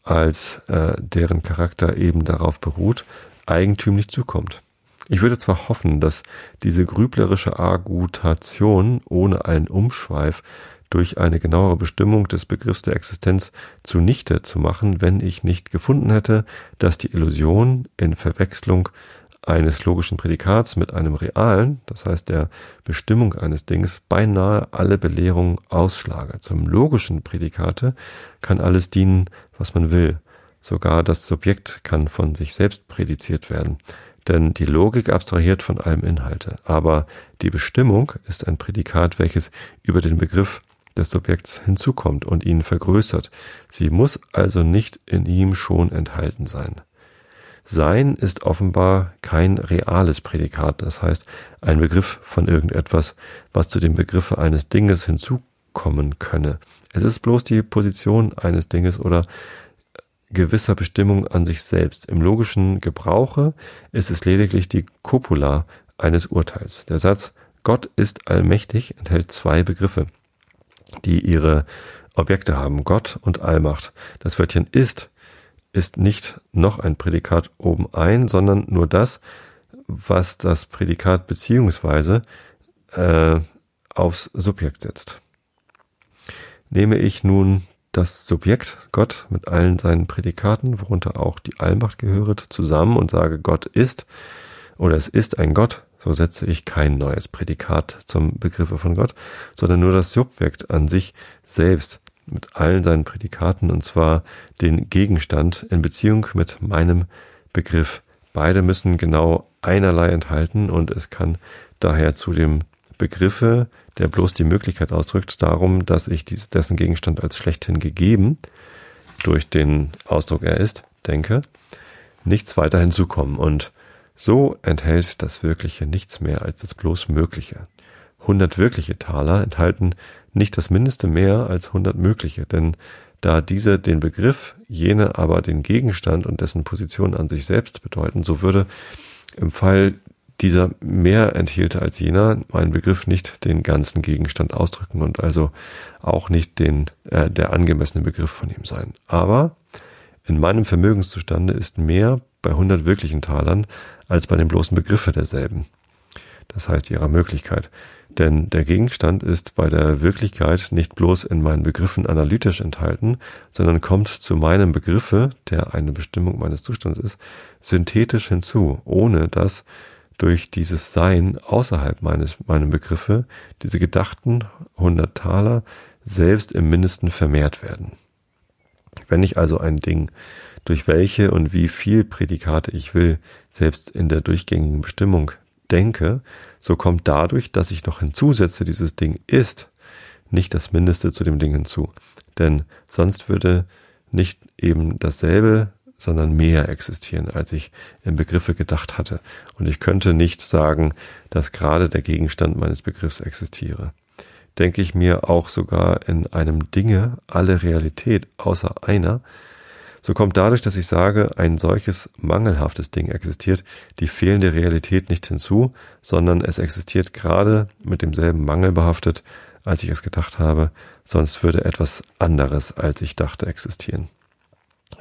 Speaker 1: als äh, deren Charakter eben darauf beruht, eigentümlich zukommt. Ich würde zwar hoffen, dass diese grüblerische Argutation ohne allen Umschweif durch eine genauere Bestimmung des Begriffs der Existenz zunichte zu machen, wenn ich nicht gefunden hätte, dass die Illusion in Verwechslung eines logischen Prädikats mit einem realen, das heißt der Bestimmung eines Dings, beinahe alle Belehrung ausschlage. Zum logischen Prädikate kann alles dienen, was man will. Sogar das Subjekt kann von sich selbst prädiziert werden. Denn die Logik abstrahiert von allem Inhalte. Aber die Bestimmung ist ein Prädikat, welches über den Begriff des Subjekts hinzukommt und ihn vergrößert. Sie muss also nicht in ihm schon enthalten sein. Sein ist offenbar kein reales Prädikat, das heißt ein Begriff von irgendetwas, was zu dem Begriffe eines Dinges hinzukommen könne. Es ist bloß die Position eines Dinges oder gewisser Bestimmung an sich selbst. Im logischen Gebrauche ist es lediglich die Copula eines Urteils. Der Satz Gott ist allmächtig enthält zwei Begriffe, die ihre Objekte haben, Gott und Allmacht. Das Wörtchen ist ist nicht noch ein Prädikat oben ein, sondern nur das, was das Prädikat beziehungsweise äh, aufs Subjekt setzt. Nehme ich nun das Subjekt Gott mit allen seinen Prädikaten, worunter auch die Allmacht gehöret, zusammen und sage Gott ist oder es ist ein Gott, so setze ich kein neues Prädikat zum Begriffe von Gott, sondern nur das Subjekt an sich selbst mit allen seinen Prädikaten und zwar den Gegenstand in Beziehung mit meinem Begriff. Beide müssen genau einerlei enthalten und es kann daher zu dem Begriffe, der bloß die Möglichkeit ausdrückt, darum, dass ich dessen Gegenstand als schlechthin gegeben durch den Ausdruck er ist, denke, nichts weiter hinzukommen und so enthält das Wirkliche nichts mehr als das bloß Mögliche. 100 wirkliche Taler enthalten nicht das Mindeste mehr als 100 mögliche, denn da diese den Begriff, jene aber den Gegenstand und dessen Position an sich selbst bedeuten, so würde im Fall dieser mehr enthielte als jener mein Begriff nicht den ganzen Gegenstand ausdrücken und also auch nicht den äh, der angemessene Begriff von ihm sein. Aber in meinem Vermögenszustande ist mehr bei 100 wirklichen Talern als bei den bloßen Begriffe derselben. Das heißt ihrer Möglichkeit. Denn der Gegenstand ist bei der Wirklichkeit nicht bloß in meinen Begriffen analytisch enthalten, sondern kommt zu meinem Begriffe, der eine Bestimmung meines Zustands ist, synthetisch hinzu, ohne dass durch dieses Sein außerhalb meines, meinem Begriffe diese gedachten 100 Taler selbst im Mindesten vermehrt werden. Wenn ich also ein Ding durch welche und wie viel Prädikate ich will, selbst in der durchgängigen Bestimmung denke, so kommt dadurch, dass ich noch hinzusetze, dieses Ding ist, nicht das Mindeste zu dem Ding hinzu. Denn sonst würde nicht eben dasselbe, sondern mehr existieren, als ich im Begriffe gedacht hatte. Und ich könnte nicht sagen, dass gerade der Gegenstand meines Begriffs existiere. Denke ich mir auch sogar in einem Dinge alle Realität außer einer, so kommt dadurch, dass ich sage, ein solches mangelhaftes Ding existiert, die fehlende Realität nicht hinzu, sondern es existiert gerade mit demselben Mangel behaftet, als ich es gedacht habe, sonst würde etwas anderes, als ich dachte, existieren.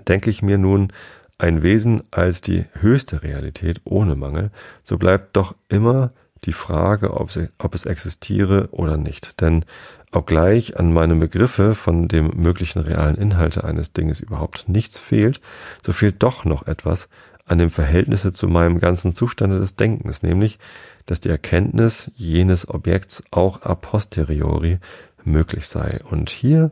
Speaker 1: Denke ich mir nun ein Wesen als die höchste Realität ohne Mangel, so bleibt doch immer die Frage, ob, es existiere oder nicht. Denn obgleich an meinem Begriffe von dem möglichen realen Inhalte eines Dinges überhaupt nichts fehlt, so fehlt doch noch etwas an dem Verhältnisse zu meinem ganzen Zustande des Denkens, nämlich, dass die Erkenntnis jenes Objekts auch a posteriori möglich sei. Und hier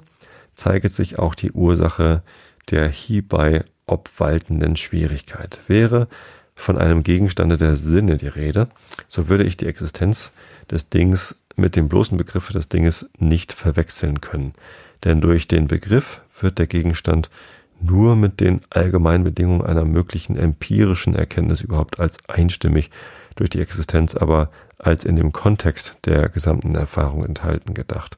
Speaker 1: zeigt sich auch die Ursache der hierbei obwaltenden Schwierigkeit. Wäre von einem Gegenstande der Sinne die Rede, so würde ich die Existenz des Dings mit dem bloßen Begriff des Dinges nicht verwechseln können. Denn durch den Begriff wird der Gegenstand nur mit den allgemeinen Bedingungen einer möglichen empirischen Erkenntnis überhaupt als einstimmig, durch die Existenz aber als in dem Kontext der gesamten Erfahrung enthalten gedacht.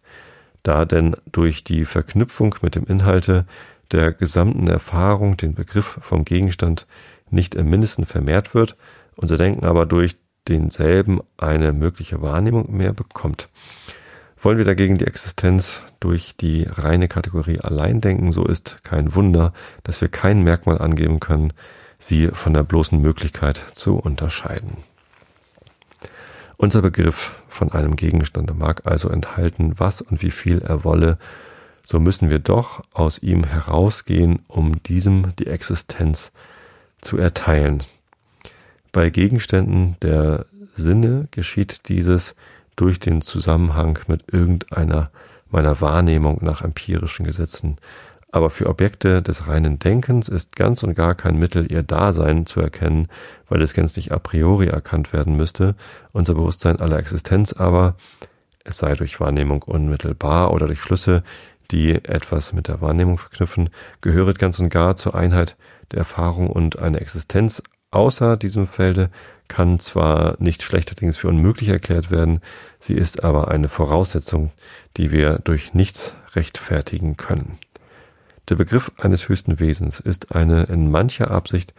Speaker 1: Da denn durch die Verknüpfung mit dem Inhalte der gesamten Erfahrung den Begriff vom Gegenstand nicht im mindesten vermehrt wird, unser Denken aber durch denselben eine mögliche Wahrnehmung mehr bekommt. Wollen wir dagegen die Existenz durch die reine Kategorie allein denken, so ist kein Wunder, dass wir kein Merkmal angeben können, sie von der bloßen Möglichkeit zu unterscheiden. Unser Begriff von einem Gegenstand mag also enthalten, was und wie viel er wolle, so müssen wir doch aus ihm herausgehen, um diesem die Existenz zu erteilen. Bei Gegenständen der Sinne geschieht dieses durch den Zusammenhang mit irgendeiner meiner Wahrnehmung nach empirischen Gesetzen. Aber für Objekte des reinen Denkens ist ganz und gar kein Mittel, ihr Dasein zu erkennen, weil es gänzlich a priori erkannt werden müsste, unser Bewusstsein aller Existenz aber, es sei durch Wahrnehmung unmittelbar oder durch Schlüsse, die etwas mit der Wahrnehmung verknüpfen, gehöret ganz und gar zur Einheit der Erfahrung und eine Existenz außer diesem Felde kann zwar nicht schlechterdings für unmöglich erklärt werden, sie ist aber eine Voraussetzung, die wir durch nichts rechtfertigen können. Der Begriff eines höchsten Wesens ist eine in mancher Absicht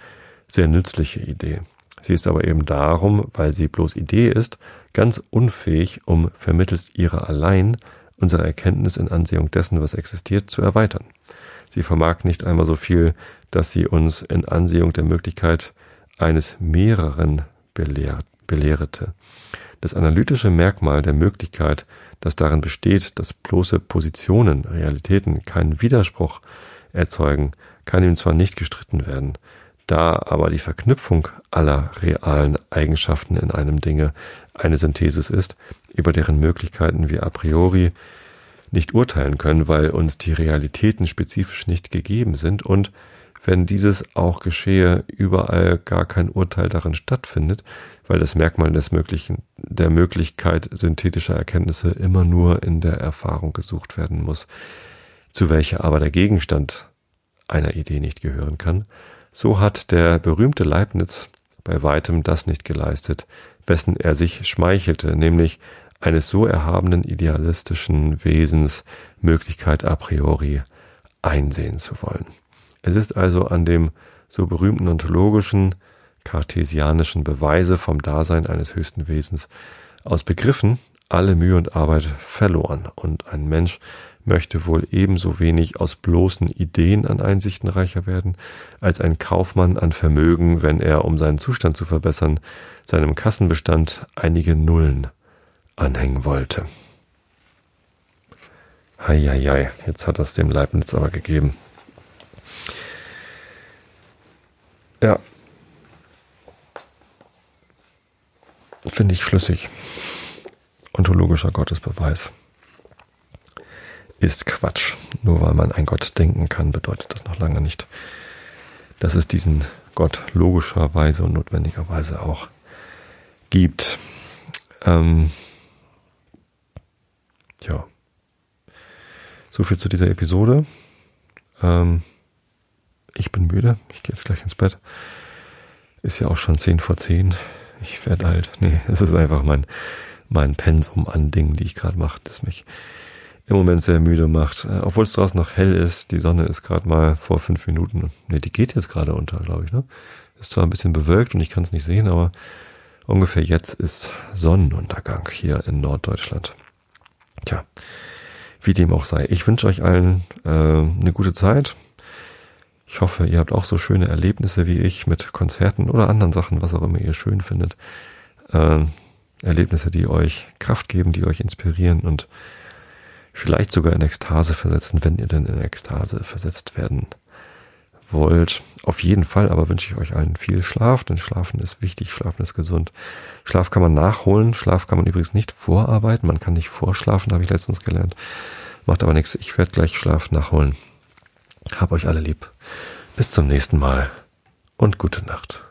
Speaker 1: sehr nützliche Idee. Sie ist aber eben darum, weil sie bloß Idee ist, ganz unfähig, um vermittels ihrer allein unsere Erkenntnis in Ansehung dessen, was existiert, zu erweitern. Sie vermag nicht einmal so viel, dass sie uns in Ansehung der Möglichkeit eines mehreren belehr belehrete. Das analytische Merkmal der Möglichkeit, das darin besteht, dass bloße Positionen, Realitäten keinen Widerspruch erzeugen, kann ihm zwar nicht gestritten werden, da aber die Verknüpfung aller realen Eigenschaften in einem Dinge eine Synthesis ist, über deren Möglichkeiten wir a priori nicht urteilen können, weil uns die Realitäten spezifisch nicht gegeben sind und wenn dieses auch geschehe, überall gar kein Urteil darin stattfindet, weil das Merkmal des Möglichen, der Möglichkeit synthetischer Erkenntnisse immer nur in der Erfahrung gesucht werden muss, zu welcher aber der Gegenstand einer Idee nicht gehören kann, so hat der berühmte Leibniz bei weitem das nicht geleistet, wessen er sich schmeichelte, nämlich eines so erhabenen idealistischen Wesens Möglichkeit a priori einsehen zu wollen. Es ist also an dem so berühmten ontologischen, kartesianischen Beweise vom Dasein eines höchsten Wesens aus Begriffen alle Mühe und Arbeit verloren und ein Mensch möchte wohl ebenso wenig aus bloßen Ideen an Einsichten reicher werden, als ein Kaufmann an Vermögen, wenn er, um seinen Zustand zu verbessern, seinem Kassenbestand einige Nullen anhängen wollte. Heieiei, jetzt hat das dem Leibniz aber gegeben. Ja. Finde ich schlüssig. Ontologischer Gottesbeweis ist Quatsch. Nur weil man ein Gott denken kann, bedeutet das noch lange nicht, dass es diesen Gott logischerweise und notwendigerweise auch gibt. Ähm, ja. So viel zu dieser Episode. Ähm, ich bin müde. Ich gehe jetzt gleich ins Bett. Ist ja auch schon zehn vor zehn. Ich werde alt. Nee, es ist einfach mein, mein Pensum an Dingen, die ich gerade mache, das mich im Moment sehr müde macht. Äh, obwohl es draußen noch hell ist. Die Sonne ist gerade mal vor fünf Minuten. Nee, die geht jetzt gerade unter, glaube ich. Ne? Ist zwar ein bisschen bewölkt und ich kann es nicht sehen, aber ungefähr jetzt ist Sonnenuntergang hier in Norddeutschland. Tja, wie dem auch sei. Ich wünsche euch allen äh, eine gute Zeit. Ich hoffe, ihr habt auch so schöne Erlebnisse wie ich mit Konzerten oder anderen Sachen, was auch immer ihr schön findet. Äh, Erlebnisse, die euch Kraft geben, die euch inspirieren und vielleicht sogar in Ekstase versetzen, wenn ihr denn in Ekstase versetzt werden wollt. Auf jeden Fall aber wünsche ich euch allen viel Schlaf, denn Schlafen ist wichtig, Schlafen ist gesund. Schlaf kann man nachholen, Schlaf kann man übrigens nicht vorarbeiten, man kann nicht vorschlafen, habe ich letztens gelernt. Macht aber nichts, ich werde gleich Schlaf nachholen. Hab euch alle lieb. Bis zum nächsten Mal und gute Nacht.